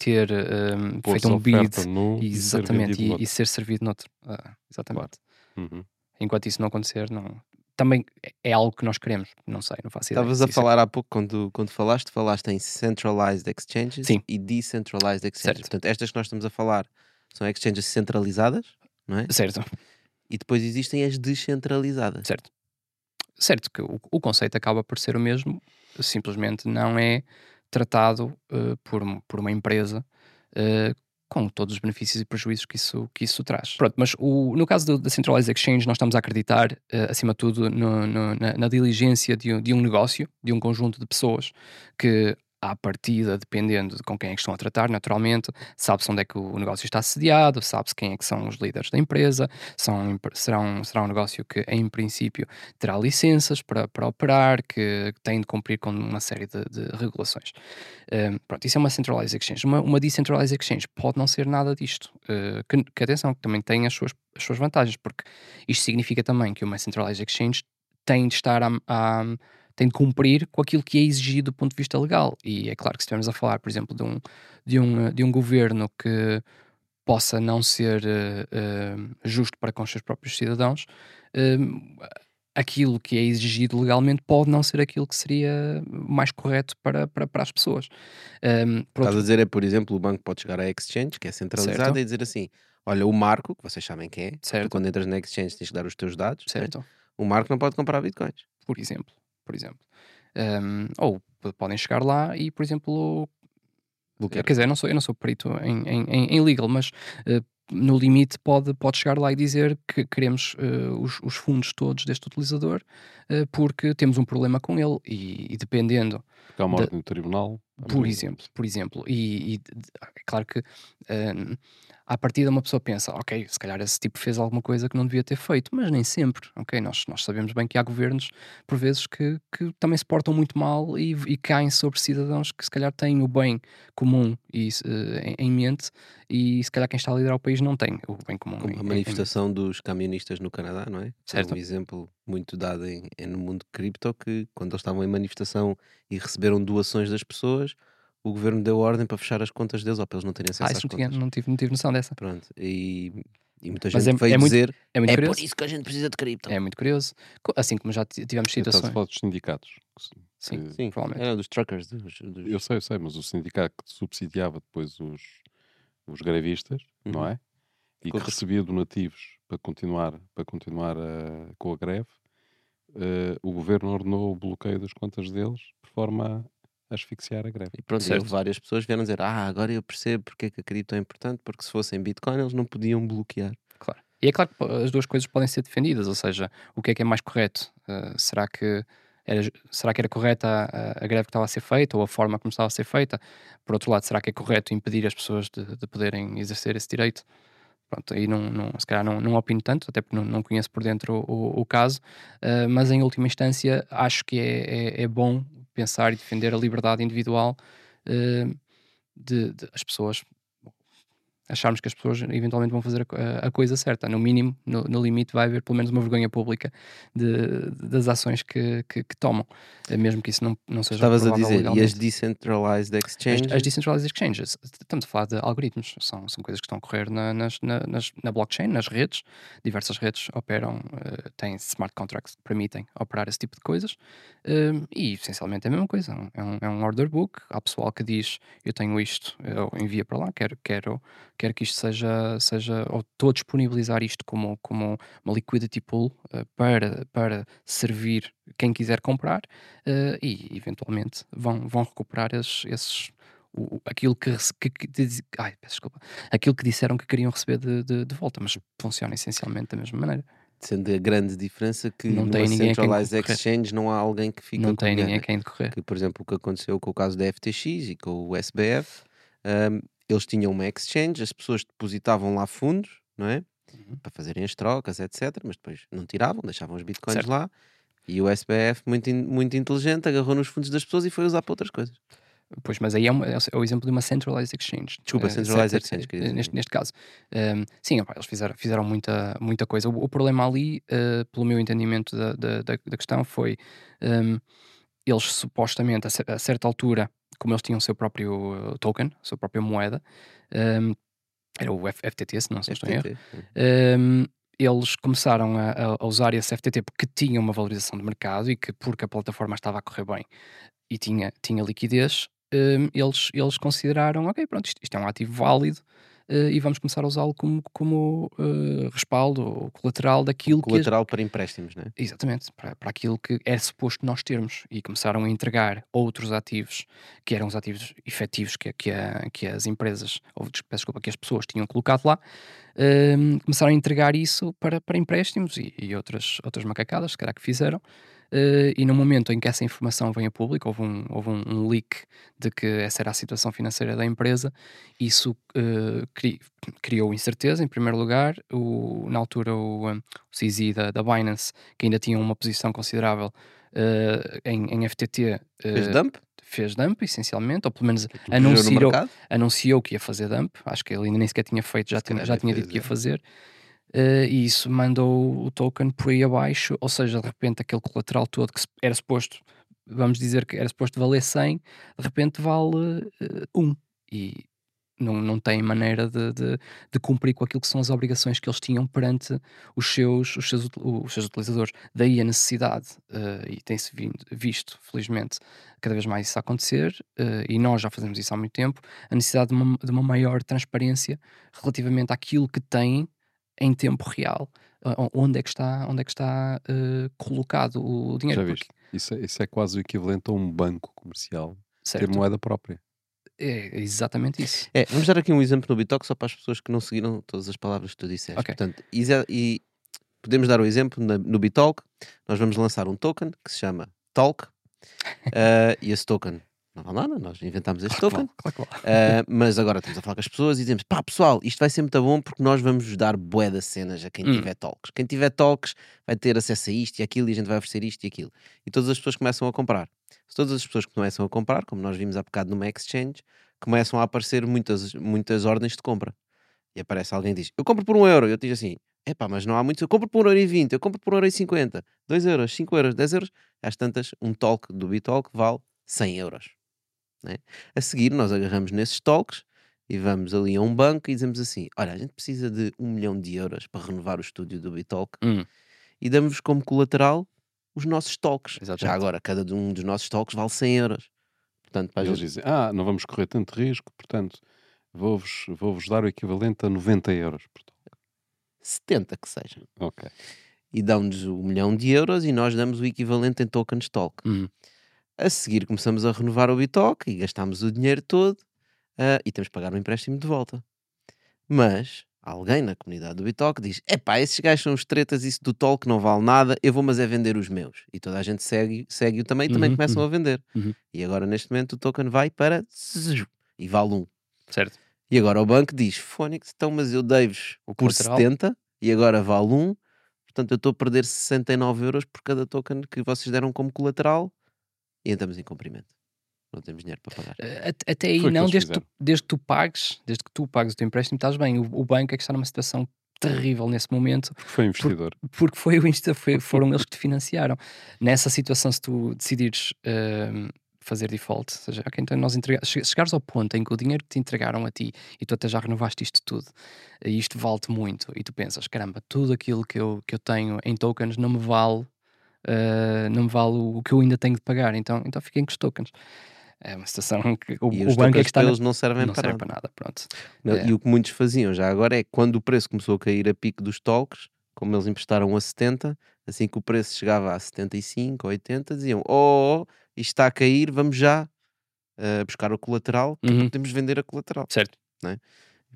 [SPEAKER 2] ter um, feito um bid exatamente, e, e, ser servido noutro. Uh, exatamente.
[SPEAKER 3] Claro. Uhum.
[SPEAKER 2] Enquanto isso não acontecer, não. Também é algo que nós queremos, não sei, não faço
[SPEAKER 1] ideia. Estavas a falar há pouco, quando, quando falaste, falaste em centralized exchanges
[SPEAKER 2] Sim.
[SPEAKER 1] e decentralized exchanges.
[SPEAKER 2] Certo.
[SPEAKER 1] Portanto, estas que nós estamos a falar são exchanges centralizadas, não é?
[SPEAKER 2] Certo.
[SPEAKER 1] E depois existem as descentralizadas.
[SPEAKER 2] Certo. Certo, que o, o conceito acaba por ser o mesmo, simplesmente não é tratado uh, por, por uma empresa uh, com todos os benefícios e prejuízos que isso, que isso traz. Pronto, mas o, no caso da Centralized Exchange, nós estamos a acreditar, uh, acima de tudo, no, no, na, na, diligência de, de, um negócio, de um conjunto de pessoas que à partida, dependendo de com quem é que estão a tratar, naturalmente, sabe-se onde é que o negócio está sediado, sabe-se quem é que são os líderes da empresa, são, será, um, será um negócio que, em princípio, terá licenças para, para operar, que tem de cumprir com uma série de, de regulações. Um, pronto, isso é uma centralized exchange. Uma, uma decentralized exchange pode não ser nada disto. Uh, que, que, atenção, que também tem as suas, as suas vantagens, porque isto significa também que uma centralized exchange tem de estar a, a tem de cumprir com aquilo que é exigido do ponto de vista legal. E é claro que se estivermos a falar, por exemplo, de um, de um, de um governo que possa não ser uh, uh, justo para com os seus próprios cidadãos, uh, aquilo que é exigido legalmente pode não ser aquilo que seria mais correto para, para, para as pessoas.
[SPEAKER 1] Um, Estás outro... a dizer é, por exemplo, o banco pode chegar à exchange, que é centralizada, e dizer assim: olha, o Marco, que vocês sabem quem é, certo. quando entras na exchange tens que dar os teus dados, né? certo. Né? o Marco não pode comprar bitcoins.
[SPEAKER 2] Por exemplo por exemplo. Um, ou podem chegar lá e, por exemplo, Quer dizer, eu não sou, eu não sou perito em, em, em legal, mas uh, no limite pode, pode chegar lá e dizer que queremos uh, os, os, fundos todos deste utilizador uh, porque temos um problema com ele e, e dependendo.
[SPEAKER 3] Porque há uma ordem do tribunal.
[SPEAKER 2] Por exemplo, por exemplo. E, e é claro que à partida uma pessoa pensa, ok, se calhar esse tipo fez alguma coisa que não devia ter feito, mas nem sempre, ok? Nós, nós sabemos bem que há governos, por vezes, que, que também se portam muito mal e, e caem sobre cidadãos que se calhar têm o bem comum e, uh, em, em, mente e se calhar quem está a liderar o país não tem o bem comum.
[SPEAKER 1] Como
[SPEAKER 2] em,
[SPEAKER 1] a manifestação em, dos camionistas no Canadá, não é? Certo. É um exemplo muito dado em, no mundo cripto que quando eles estavam em manifestação e receberam doações das pessoas, o governo deu ordem para fechar as contas deles ou para eles não terem acesso ah,
[SPEAKER 2] às
[SPEAKER 1] não, tinha,
[SPEAKER 2] não, tive, não tive noção dessa.
[SPEAKER 1] Pronto, e, e muita gente é, veio é dizer muito, é, muito é por isso que a gente precisa de cripto.
[SPEAKER 2] É muito curioso. Assim como já tivemos situações.
[SPEAKER 3] Estás a dos sindicatos.
[SPEAKER 2] Sim, que, sim, provavelmente.
[SPEAKER 1] Era dos truckers. Dos, dos...
[SPEAKER 3] Eu sei, eu sei, mas o sindicato que subsidiava depois os, os grevistas, uhum. não é? E que recebia donativos para continuar, para continuar uh, com a greve, uh, o governo ordenou o bloqueio das contas deles por forma asfixiar a greve.
[SPEAKER 1] E pronto, e várias pessoas vieram dizer: Ah, agora eu percebo porque é que a cripto é importante, porque se fossem Bitcoin eles não podiam bloquear.
[SPEAKER 2] Claro. E é claro que as duas coisas podem ser defendidas, ou seja, o que é que é mais correto? Uh, será que era, será que era correta a, a, greve que estava a ser feita ou a forma como estava a ser feita? Por outro lado, será que é correto impedir as pessoas de, de poderem exercer esse direito? Pronto, aí não, não, se calhar não, não opino tanto, até porque não, não conheço por dentro o, o, o caso, uh, mas em última instância acho que é, é, é bom pensar e defender a liberdade individual uh, de, de, as pessoas acharmos que as pessoas eventualmente vão fazer a, a coisa certa. No mínimo, no, no, limite, vai haver pelo menos uma vergonha pública de, de, das ações que, que, que, tomam, eh, mesmo que isso não, não seja
[SPEAKER 1] Estavas a dizer, legalmente. e as decentralized exchanges?
[SPEAKER 2] As, as, decentralized exchanges, estamos a falar de algoritmos, são, são coisas que estão a ocorrer na, nas, na, nas, na blockchain, nas redes, diversas redes operam, uh, têm smart contracts que permitem operar esse tipo de coisas, uh, e essencialmente é a mesma coisa, é um, é um order book, há pessoal que diz, eu tenho isto, eu envia para lá, quero, quero quero que isto seja, seja ou estou a disponibilizar isto como, como uma liquidity pool uh, para, para servir quem quiser comprar uh, e eventualmente vão, vão recuperar esses, esses o, aquilo que, que, que ai, desculpa, aquilo que disseram que queriam receber de, de, de, volta, mas funciona essencialmente da mesma maneira.
[SPEAKER 1] Sendo a grande diferença que não tem ninguém centralized exchange não há alguém que fica
[SPEAKER 2] não tem ninguém
[SPEAKER 1] a
[SPEAKER 2] quem decorrer.
[SPEAKER 1] Que, por exemplo, o que aconteceu com o caso da FTX e com o SBF, um, eles tinham uma exchange, as pessoas depositavam lá fundos, não é? Uhum. Para fazerem as trocas, etc. Mas depois não tiravam, deixavam os bitcoins certo. lá. E o SBF, muito, muito inteligente, agarrou nos fundos das pessoas e foi usar para outras coisas.
[SPEAKER 2] Pois, mas aí é, uma, é, o exemplo de uma centralized exchange.
[SPEAKER 1] Desculpa, uh, centralized exchange. Uh,
[SPEAKER 2] neste, neste caso. Um, sim, opa, eles fizeram, fizeram muita, muita coisa. O, o problema ali, uh, pelo meu entendimento da, da, da questão, foi um, eles supostamente, a, a certa altura, como eles tinham o seu próprio uh, token, a sua própria moeda, um, era o FTT, se não se estou em erro, um, eles começaram a, a, usar esse FTT porque tinha uma valorização de mercado e que porque a plataforma estava a correr bem e tinha, tinha liquidez, um, eles, eles consideraram, ok, pronto, isto, isto é um ativo válido, e vamos começar a usá-lo como, como uh, respaldo ou colateral daquilo
[SPEAKER 1] colateral
[SPEAKER 2] que.
[SPEAKER 1] para empréstimos, não é?
[SPEAKER 2] Exatamente, para, para aquilo que é suposto nós termos. E começaram a entregar outros ativos, que eram os ativos efetivos que, que, a, que as empresas, ou peço desculpa, que as pessoas tinham colocado lá, uh, começaram a entregar isso para, para empréstimos e, e outras, outras macacadas, se calhar que fizeram. Uh, e no momento em que essa informação vem a público, houve, um, houve um, um, leak de que essa era a situação financeira da empresa, isso uh, cri, criou incerteza, em primeiro lugar. O, na altura, o, um, o CZ da, da Binance, que ainda tinha uma posição considerável uh, em, em, FTT.
[SPEAKER 1] Fez dump?
[SPEAKER 2] Fez dump, essencialmente, ou pelo menos anunciou, anunciou que ia fazer dump. Acho que ele ainda nem sequer tinha feito, já, tinha, já tinha dito que ia fazer. Uh, e isso mandou o token por aí abaixo, ou seja, de repente aquele colateral todo que era suposto, vamos dizer que era suposto valer 100, de repente vale uh, 1. E não, não tem maneira de, de, de, cumprir com aquilo que são as obrigações que eles tinham perante os seus, os seus, os seus utilizadores. Daí a necessidade, uh, e tem-se visto, felizmente, cada vez mais isso acontecer, uh, e nós já fazemos isso há muito tempo, a necessidade de uma, de uma maior transparência relativamente àquilo que têm em tempo real onde é que está, onde é que está uh, colocado o dinheiro.
[SPEAKER 3] Já viste? Porque... Isso, é, isso é quase o equivalente a um banco comercial certo. ter moeda própria.
[SPEAKER 2] É exatamente isso.
[SPEAKER 1] É, vamos dar aqui um exemplo no Bitox só para as pessoas que não seguiram todas as palavras que tu disseste. Okay. Portanto, e, e, podemos dar o exemplo na, no Bitalk. Nós vamos lançar um token que se chama Talk. Uh, e esse token não vale nada, nós inventámos este token. Claro, claro, claro. Uh, mas agora estamos a falar com as pessoas e dizemos: pá, pessoal, isto vai ser muito bom porque nós vamos dar bué de cenas a quem hum. tiver talks. Quem tiver talks vai ter acesso a isto e aquilo e a gente vai oferecer isto e aquilo. E todas as pessoas começam a comprar. Se todas as pessoas começam a comprar, como nós vimos há bocado numa exchange, começam a aparecer muitas, muitas ordens de compra. E aparece alguém e diz: Eu compro por um euro. E eu digo assim: é pá, mas não há muitos. Eu compro por um euro e vinte, eu compro por um euro e cinquenta, dois euros, cinco euros, dez euros. Às tantas, um talk do Bitalk vale 100 euros. Né? A seguir, nós agarramos nesses talks e vamos ali a um banco e dizemos assim: Olha, a gente precisa de um milhão de euros para renovar o estúdio do Bitalk hum. e damos como colateral os nossos. Exatamente. Já agora, cada um dos nossos talks vale 100 euros.
[SPEAKER 3] Portanto, para Eles gente... dizem: Ah, não vamos correr tanto risco, portanto, vou-vos vou -vos dar o equivalente a 90 euros por talk.
[SPEAKER 1] 70 que seja.
[SPEAKER 3] Ok.
[SPEAKER 1] E dão-nos um milhão de euros e nós damos o equivalente em tokens talk. Hum. A seguir começamos a renovar o Bitoc e gastamos o dinheiro todo uh, e temos que pagar o empréstimo de volta. Mas alguém na comunidade do Bitoc diz: epá, esses gajos são os tretas, isso do TOL que não vale nada, eu vou mas é vender os meus. E toda a gente segue, segue-o também e também uhum, começam uhum. a vender. Uhum. E agora neste momento o token vai para e vale um.
[SPEAKER 2] Certo.
[SPEAKER 1] E agora o banco diz: Fónix, então mas eu dei-vos por 70 e agora vale um. Portanto, eu estou a perder 69 euros por cada token que vocês deram como colateral e entramos em cumprimento. Não temos dinheiro para pagar.
[SPEAKER 2] Eh, até aí não, desde que, tu, desde que tu pagues, desde que tu pagues o teu empréstimo, estás bem. O, o banco é que está numa situação terrível nesse momento.
[SPEAKER 3] Porque foi investidor.
[SPEAKER 2] Por, porque foi o insta, foi, foram eles que te financiaram. Nessa situação, se tu decidires uh, fazer default, ou seja, okay, então nós entregar, chegares ao ponto em que o dinheiro que te entregaram a ti e tu até já renovaste isto tudo, e isto vale-te muito, e tu pensas, caramba, tudo aquilo que eu, que eu tenho em tokens não me vale uh, não me vale o que eu ainda tenho de pagar, então, então fiquem com os tokens. É uma situação que o,
[SPEAKER 1] e o banco é que está. Eles não servem,
[SPEAKER 2] não
[SPEAKER 1] para,
[SPEAKER 2] serve
[SPEAKER 1] nada.
[SPEAKER 2] para nada. Pronto.
[SPEAKER 1] Não, é. E o que muitos faziam já agora é quando o preço começou a cair a pico dos tokens, como eles emprestaram a 70, assim que o preço chegava a 75 ou 80, diziam: oh isto está a cair, vamos já uh, buscar o colateral, uhum. podemos vender a colateral.
[SPEAKER 2] Certo.
[SPEAKER 1] Não é?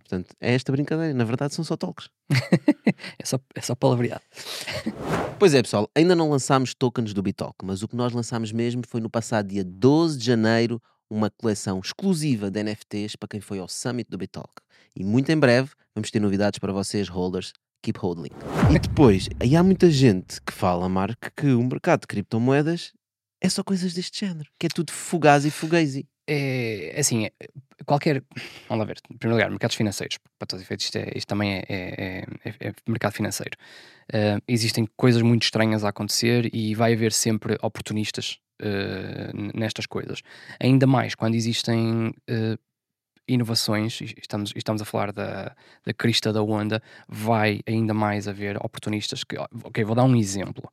[SPEAKER 1] Portanto, é esta brincadeira. Na verdade, são só tokens.
[SPEAKER 2] é, só, é só palavreado.
[SPEAKER 1] pois é, pessoal. Ainda não lançámos tokens do Bitalk, mas o que nós lançámos mesmo foi no passado dia 12 de janeiro uma coleção exclusiva de NFTs para quem foi ao Summit do Bitalk. E muito em breve vamos ter novidades para vocês, holders. Keep holding. E depois, aí há muita gente que fala, Mark, que o mercado de criptomoedas é só coisas deste género, que é tudo fugaz e fugazi
[SPEAKER 2] é, é assim, é, qualquer. Vamos lá ver. Em primeiro lugar, mercados financeiros. Para todos os efeitos, isto, é, isto também é, é, é, é mercado financeiro. Uh, existem coisas muito estranhas a acontecer e vai haver sempre oportunistas uh, nestas coisas. Ainda mais quando existem uh, inovações, estamos, estamos a falar da, da crista da onda, vai ainda mais haver oportunistas que. Ok, vou dar um exemplo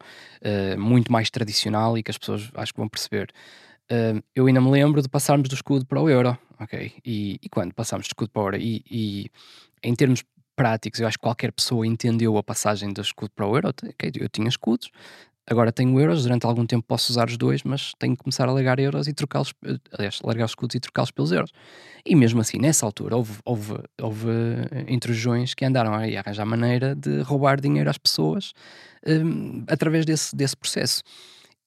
[SPEAKER 2] muito mais tradicional e que as pessoas acho que vão perceber. Uh, eu ainda me lembro de passarmos do escudo para o euro, ok? E, e quando passámos do escudo para o euro, e, e, em termos práticos, eu acho que qualquer pessoa entendeu a passagem do escudo para o euro. Eu tinha escudos, agora tenho euros, durante algum tempo posso usar os dois, mas tenho que começar a largar euros e trocá-los, eh, aliás, largar os escudos e trocá-los pelos euros. E mesmo assim, nessa altura, houve, houve, houve intrusões que andaram a arranjar maneira de roubar dinheiro às pessoas um, através desse, desse processo.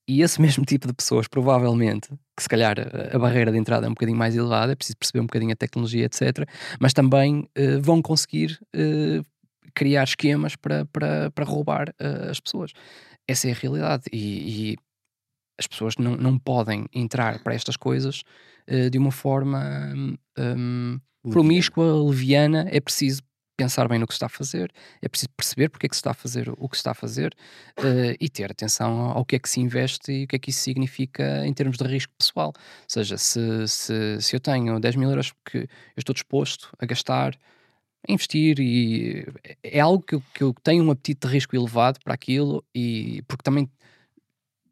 [SPEAKER 2] E esse mesmo tipo de pessoas, provavelmente, que se calhar a, a barreira de entrada é um bocadinho mais elevada, é preciso perceber um bocadinho a tecnologia, etc., mas também uh, vão conseguir uh, criar esquemas para, para, para roubar uh, as pessoas. Essa é a realidade. E, e as pessoas não, não podem entrar para estas coisas de uma forma um, promíscua, leviana. É preciso pensar bem no que está a fazer, é preciso perceber porque é que se está a fazer o que se está a fazer uh, e ter atenção ao que é que se investe e o que é que isso significa em termos de risco pessoal. Ou seja, se, se, se eu tenho 10 mil euros que eu estou disposto a gastar, a investir e é algo que eu, que eu tenho um apetite de risco elevado para aquilo e porque também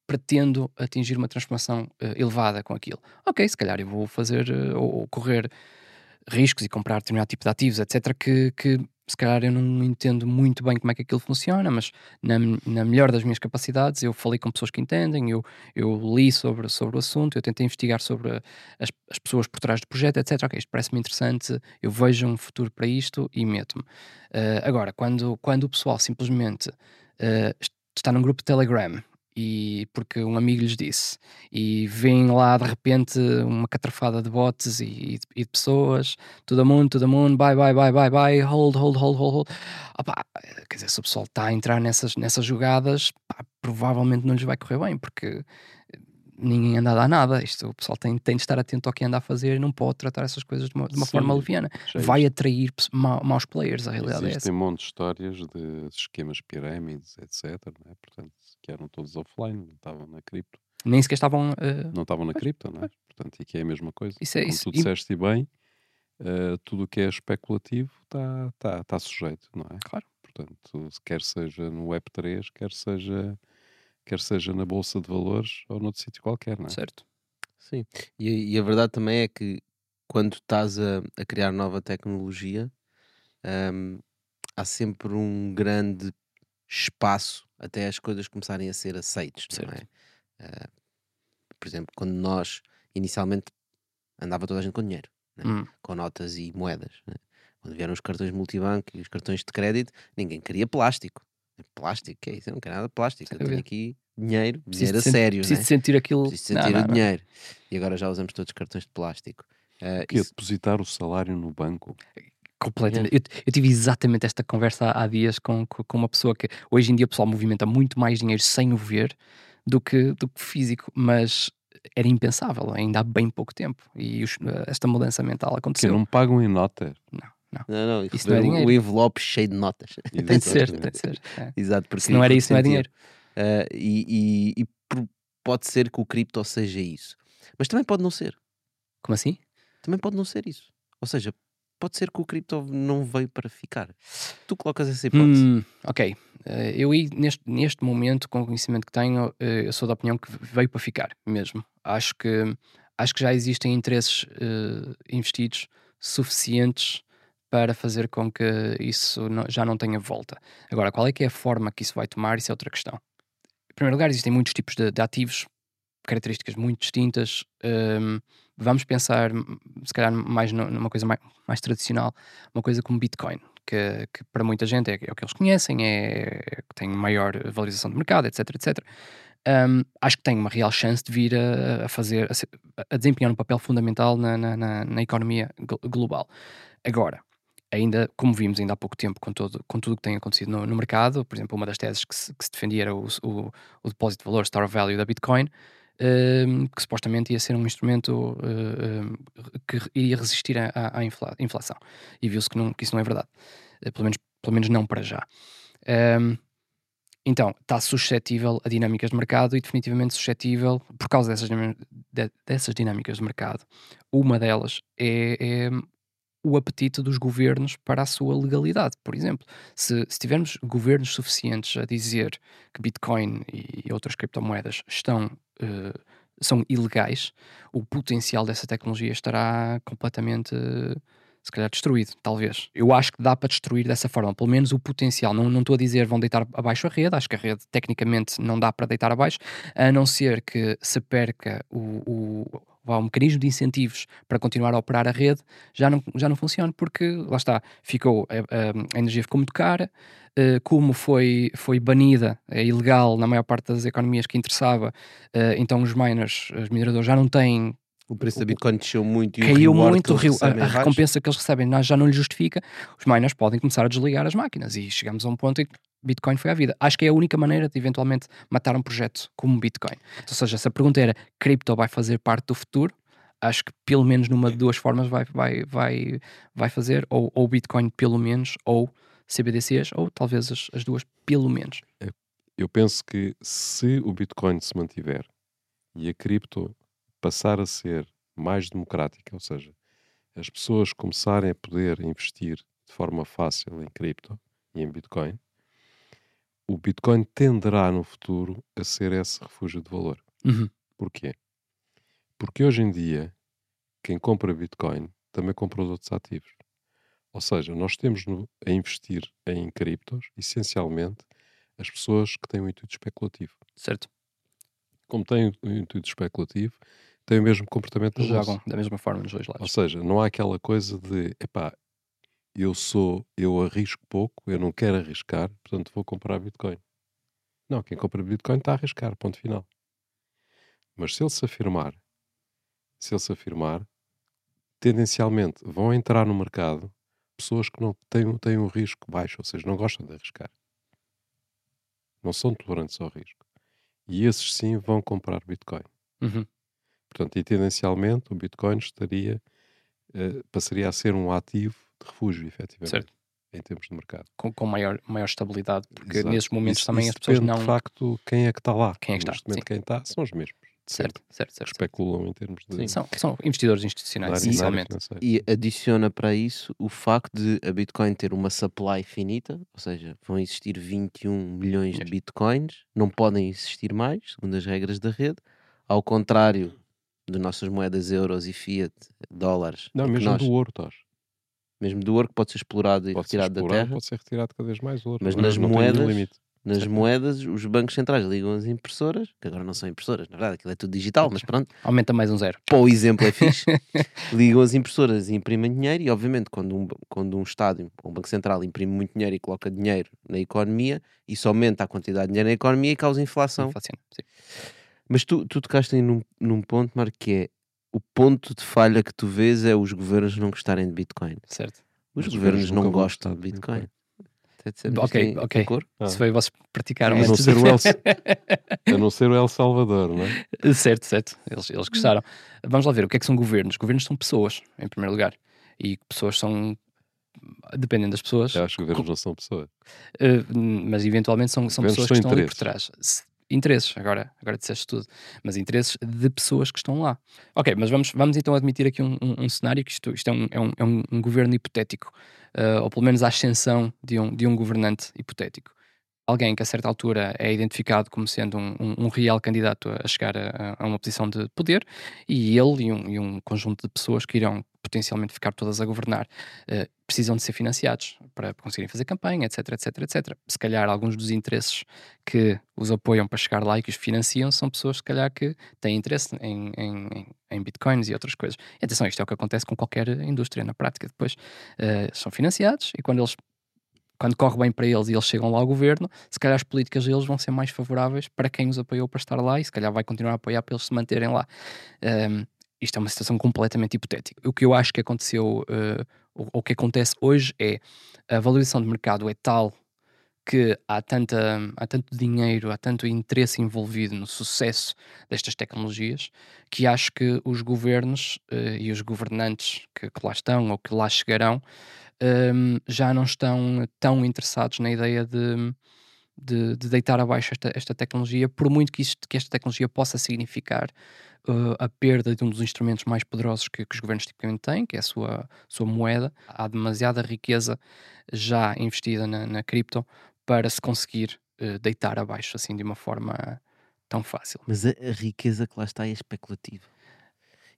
[SPEAKER 2] pretendo atingir uma transformação uh, elevada com aquilo. Ok, se calhar eu vou fazer uh, ou correr riscos e comprar determinado tipo de ativos, etc., que, que se calhar eu não entendo muito bem como é que aquilo funciona, mas na, na melhor das minhas capacidades, eu falei com pessoas que entendem, eu, eu li sobre, sobre o assunto, eu tentei investigar sobre as, as pessoas por trás do projeto, etc. Ok, isto parece-me interessante, eu vejo um futuro para isto e meto-me. Uh, agora, quando, quando o pessoal simplesmente uh, está num grupo de Telegram e porque um amigo lhes disse e vem lá de repente uma catrafada de bots e, e, de pessoas todo mundo, todo mundo, bye, bye, bye, bye, bye hold, hold, hold, hold, hold Opa, quer dizer, se o pessoal está a entrar nessas, nessas jogadas pá, provavelmente não lhes vai correr bem porque ninguém anda a dar nada. Isto, o pessoal tem, tem de estar atento ao que anda a fazer e não pode tratar essas coisas de uma, de uma Sim, forma leviana. Vai atrair ma maus players, a realidade
[SPEAKER 3] Existem
[SPEAKER 2] é essa.
[SPEAKER 3] um monte de histórias de esquemas pirâmides, etc. É? Portanto, que eram todos offline, não estavam na cripto.
[SPEAKER 2] Nem sequer estavam. Uh...
[SPEAKER 3] Não estavam na cripto, não é? Portanto, e que é a mesma coisa. Isso é, Como isso. tu disseste e... bem, uh, tudo o que é especulativo está tá, tá sujeito, não é?
[SPEAKER 2] Claro.
[SPEAKER 3] Portanto, quer seja no Web3, quer seja quer seja na bolsa de valores ou noutro sítio qualquer, não é?
[SPEAKER 2] Certo.
[SPEAKER 1] Sim, e, e a verdade também é que quando estás a, a criar nova tecnologia, hum, há sempre um grande espaço até as coisas começarem a ser aceites, é? Uh, por exemplo, quando nós inicialmente andava toda a gente com dinheiro, né?
[SPEAKER 2] Hum.
[SPEAKER 1] com notas e moedas. Né? Quando vieram os cartões multibanco e os cartões de crédito, ninguém queria plástico. Plástico, que é isso? Eu não quero nada de plástico. Eu tenho aqui dinheiro, preciso dinheiro a sério.
[SPEAKER 2] Preciso
[SPEAKER 1] né?
[SPEAKER 2] sentir aquilo.
[SPEAKER 1] Preciso sentir não, o não, dinheiro. Não. E agora já usamos todos cartões de plástico.
[SPEAKER 3] Uh, que isso... depositar o salário no banco.
[SPEAKER 2] Completamente. Eu, eu, tive exatamente esta conversa há, há dias com, com, uma pessoa que hoje em dia o pessoal movimenta muito mais dinheiro sem o ver do que, do que físico, mas era impensável ainda há bem pouco tempo. E os, esta mudança mental aconteceu.
[SPEAKER 3] Que não pagam em nota.
[SPEAKER 2] Não. Não,
[SPEAKER 1] não, não isso não é dinheiro. O envelope cheio de notas.
[SPEAKER 2] tem de ser, tem de ser. É.
[SPEAKER 1] Exato, porque
[SPEAKER 2] se não era isso, não é dinheiro.
[SPEAKER 1] Uh, e, e, e, pode ser que o cripto seja isso, mas também pode não ser.
[SPEAKER 2] Como assim?
[SPEAKER 1] Também pode não ser isso. Ou seja, pode ser que o cripto não veio para ficar. Tu colocas essa hipótese.
[SPEAKER 2] Hum, ok. Uh, eu neste, neste momento, com o conhecimento que tenho, uh, eu sou da opinião que veio para ficar mesmo. Acho que, acho que já existem interesses investidos suficientes para fazer com que isso não, já não tenha volta. Agora, qual é que é a forma que isso vai tomar? Isso é outra questão. Em primeiro lugar, existem muitos tipos de, de ativos, características muito distintas. Um, vamos pensar, se calhar, mais numa coisa mais, mais tradicional, uma coisa como Bitcoin, que, que, para muita gente é, é, o que eles conhecem, é, é tem maior valorização de mercado, etc, etc. Um, acho que tem uma real chance de vir a, a fazer, a, a, desempenhar um papel fundamental na, na, na, na economia global. Agora, ainda, como vimos ainda há pouco tempo, com, todo, com tudo que tem acontecido no, no, mercado, por exemplo, uma das teses que se, que se defendia era o, o, o, depósito de valor, Star Value da Bitcoin, que supostamente ia ser um instrumento uh, uh, que iria resistir à, à infla, inflação. E viu-se que, que, isso não é verdade. Eh, pelo, menos, pelo menos não para já. Um, então, está suscetível a dinâmicas de mercado e definitivamente suscetível, por causa dessas, dessas dinâmicas de mercado, uma delas é, é o apetite dos governos para a sua legalidade. Por exemplo, se, se tivermos governos suficientes a dizer que Bitcoin e outras criptomoedas estão, uh, são ilegais, o potencial dessa tecnologia estará completamente. Uh, se calhar destruído, talvez. Eu acho que dá para destruir dessa forma, pelo menos o potencial. Não, não estou a dizer vão deitar abaixo a rede, acho que a rede tecnicamente não dá para deitar abaixo, a não ser que se perca o, o ou há um mecanismo de incentivos para continuar a operar a rede, já não, já não funciona, porque lá está, ficou, a, a, a energia ficou muito cara, uh, como foi, foi banida, é ilegal na maior parte das economias que interessava, então os miners, os mineradores já não têm
[SPEAKER 1] o preço da Bitcoin desceu muito e
[SPEAKER 2] caiu
[SPEAKER 1] o reward
[SPEAKER 2] muito,
[SPEAKER 1] que eles
[SPEAKER 2] a, a
[SPEAKER 1] é baixo.
[SPEAKER 2] recompensa que eles recebem nós já não lhe justifica, os miners podem começar a desligar as máquinas e chegamos a um ponto em que Bitcoin foi à vida. Acho que é a única maneira de eventualmente matar um projeto como Bitcoin. Ou seja, se a pergunta era cripto vai fazer parte do futuro, acho que pelo menos numa de duas formas vai, vai, vai, vai fazer, ou, ou Bitcoin pelo menos, ou CBDCs, ou talvez as, as duas pelo menos.
[SPEAKER 3] Eu penso que se o Bitcoin se mantiver e a cripto passar a ser mais democrática, ou seja, as pessoas começarem a poder investir de forma fácil em cripto e em Bitcoin, o Bitcoin tenderá no futuro a ser esse refúgio de valor.
[SPEAKER 2] Uhum.
[SPEAKER 3] Porquê? Porque hoje em dia, quem compra Bitcoin também compra os outros ativos. Ou seja, nós temos no, a investir em criptos, essencialmente, as pessoas que têm um intuito especulativo.
[SPEAKER 2] Certo?
[SPEAKER 3] Como têm um intuito especulativo, têm o mesmo comportamento bolsa.
[SPEAKER 2] Jogam da mesma forma nos dois
[SPEAKER 3] Ou
[SPEAKER 2] lados.
[SPEAKER 3] seja, não há aquela coisa de, epá, eu sou, eu arrisco pouco, eu não quero arriscar, portanto vou comprar Bitcoin. Não, quem compra Bitcoin está a arriscar, ponto final. Mas se ele se afirmar, se ele se afirmar, tendencialmente vão entrar no mercado pessoas que não têm, têm um risco baixo, ou seja, não gostam de arriscar. Não são tolerantes ao risco. E esses sim vão comprar Bitcoin.
[SPEAKER 2] Uhum.
[SPEAKER 3] Portanto, e tendencialmente o Bitcoin estaria, eh, passaria a ser um ativo de refúgio, efetivamente,
[SPEAKER 2] Certo.
[SPEAKER 3] em termos de mercado.
[SPEAKER 2] Com, com maior, maior estabilidade, porque
[SPEAKER 3] Exato.
[SPEAKER 2] nesses momentos
[SPEAKER 3] Isso-
[SPEAKER 2] também
[SPEAKER 3] isso
[SPEAKER 2] as pessoas
[SPEAKER 3] depende,
[SPEAKER 2] não.
[SPEAKER 3] De facto, quem é que está lá.
[SPEAKER 2] Quem é que está,
[SPEAKER 3] Neste momento,
[SPEAKER 2] sim.
[SPEAKER 3] quem está são os mesmos.
[SPEAKER 2] Certo, certo,
[SPEAKER 3] que
[SPEAKER 2] certo. certo.
[SPEAKER 3] especulam em termos de.
[SPEAKER 2] São, são investidores
[SPEAKER 3] na
[SPEAKER 2] institucionais, essencialmente.
[SPEAKER 1] E adiciona para isso o facto de a Bitcoin ter uma supply finita, ou seja, vão existir 21 milhões de. Bitcoins, não podem existir mais, segundo as regras da rede, ao contrário de nossas moedas euros e fiat, dólares,
[SPEAKER 3] Não, mesmo
[SPEAKER 1] nós-
[SPEAKER 3] do ouro, Tós.
[SPEAKER 1] mesmo do ouro que pode ser explorado e
[SPEAKER 3] Pode ser
[SPEAKER 1] retirado da
[SPEAKER 3] explorado,
[SPEAKER 1] terra,
[SPEAKER 3] pode ser retirado cada vez mais ouro.
[SPEAKER 1] Mas
[SPEAKER 3] Não-
[SPEAKER 1] nas moedas-
[SPEAKER 3] limite.
[SPEAKER 1] nas
[SPEAKER 2] Certo.
[SPEAKER 1] moedas os bancos centrais ligam as impressoras, que agora não são impressoras, na verdade aquilo é tudo digital, mas pronto,
[SPEAKER 2] Aumenta mais um zero.
[SPEAKER 1] para o exemplo é fixe, ligam as impressoras e imprimem dinheiro e obviamente quando um, quando um Estado, um Banco Central imprime muito dinheiro e coloca dinheiro na economia, isso aumenta a quantidade de dinheiro na economia e causa inflação.
[SPEAKER 2] Inflaciona, sim.
[SPEAKER 1] Mas tu, tu tocaste aí num, num ponto, Marco, que é o ponto de falha que tu vês é os governos não gostarem de Bitcoin.
[SPEAKER 2] Certo.
[SPEAKER 1] Os
[SPEAKER 3] os
[SPEAKER 1] governos
[SPEAKER 3] governos
[SPEAKER 1] não gostam de Bitcoin.
[SPEAKER 2] Ok, ok.
[SPEAKER 1] cor.
[SPEAKER 3] Ah.
[SPEAKER 2] Isso foi vocês praticaram
[SPEAKER 1] A
[SPEAKER 3] A não,
[SPEAKER 2] antes
[SPEAKER 3] ser o El,
[SPEAKER 2] de...
[SPEAKER 3] a não ser o El Salvador, não é?
[SPEAKER 2] certo, certo. Eles, eles gostaram. Vamos lá ver, o que é que são governos? Governos são pessoas, em primeiro lugar. E pessoas são... Dependem das pessoas,
[SPEAKER 3] Eu acho que governos não são pessoas.
[SPEAKER 2] Uh, mas eventualmente são, são pessoas que estão ali por trás. Se- Interesses, agora, agora disseste tudo, mas interesses de pessoas que estão lá. Ok, mas vamos, vamos então admitir aqui um, um- um cenário que isto, isto é, um, é, um, é um governo hipotético, uh, ou pelo menos a ascensão de um, de um governante hipotético. Alguém que a certa altura é identificado como sendo um, um- um real candidato a chegar a, a uma posição de poder, e ele e um, e um conjunto de pessoas que irão potencialmente ficar todas a governar eh, precisam de ser financiados para conseguirem fazer campanha, etc, etc, etc. Se calhar alguns dos interesses que os apoiam para chegar lá e que os financiam são pessoas, se calhar, que têm interesse em, em, em- bitcoins e outras coisas. E atenção, isto é o que acontece com qualquer indústria na prática. Depois eh, são financiados e quando eles quando corre bem para eles e eles chegam lá ao governo, se calhar as políticas deles vão ser mais favoráveis para quem os apoiou para estar lá e se calhar vai continuar a apoiar para eles se manterem lá. Um, isto é uma situação completamente hipotética. O que eu acho que aconteceu, uh, ou o que acontece hoje é a valorização de mercado é tal que há, tanta, há tanto dinheiro, há tanto interesse envolvido no sucesso destas tecnologias, que acho que os governos uh, e os governantes que, que lá estão ou que lá chegarão um, já não estão tão interessados na ideia de, de, de deitar abaixo esta, esta tecnologia, por muito que, isto, que esta tecnologia possa significar uh, a perda de um dos instrumentos mais poderosos que, que os governos tipicamente têm, que é a sua, sua moeda. Há demasiada riqueza já investida na, na cripto para se conseguir uh, deitar abaixo assim de uma forma tão fácil.
[SPEAKER 1] Mas a, a riqueza que lá está é especulativa.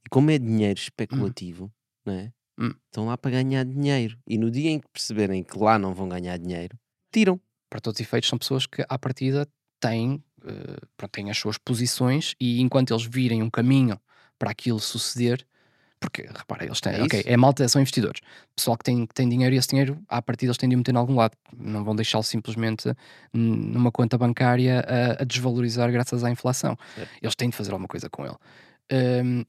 [SPEAKER 1] E como é dinheiro especulativo, não é?
[SPEAKER 2] Hum.
[SPEAKER 1] Estão lá para ganhar dinheiro. E no dia em que perceberem que lá não vão ganhar dinheiro, tiram.
[SPEAKER 2] Para todos os efeitos, são pessoas que, à partida, têm, uh, pronto, têm as suas posições e enquanto eles virem um caminho para aquilo suceder. Porque, repara, eles têm,
[SPEAKER 1] É
[SPEAKER 2] ok,
[SPEAKER 1] isso.
[SPEAKER 2] é malta, são investidores. Pessoal que tem, que tem dinheiro e esse dinheiro, à partida, eles têm de meter em algum lado. Não vão deixá-lo simplesmente numa conta bancária a, a desvalorizar graças à inflação.
[SPEAKER 1] Certo.
[SPEAKER 2] Eles têm de fazer alguma coisa com ele. Hum,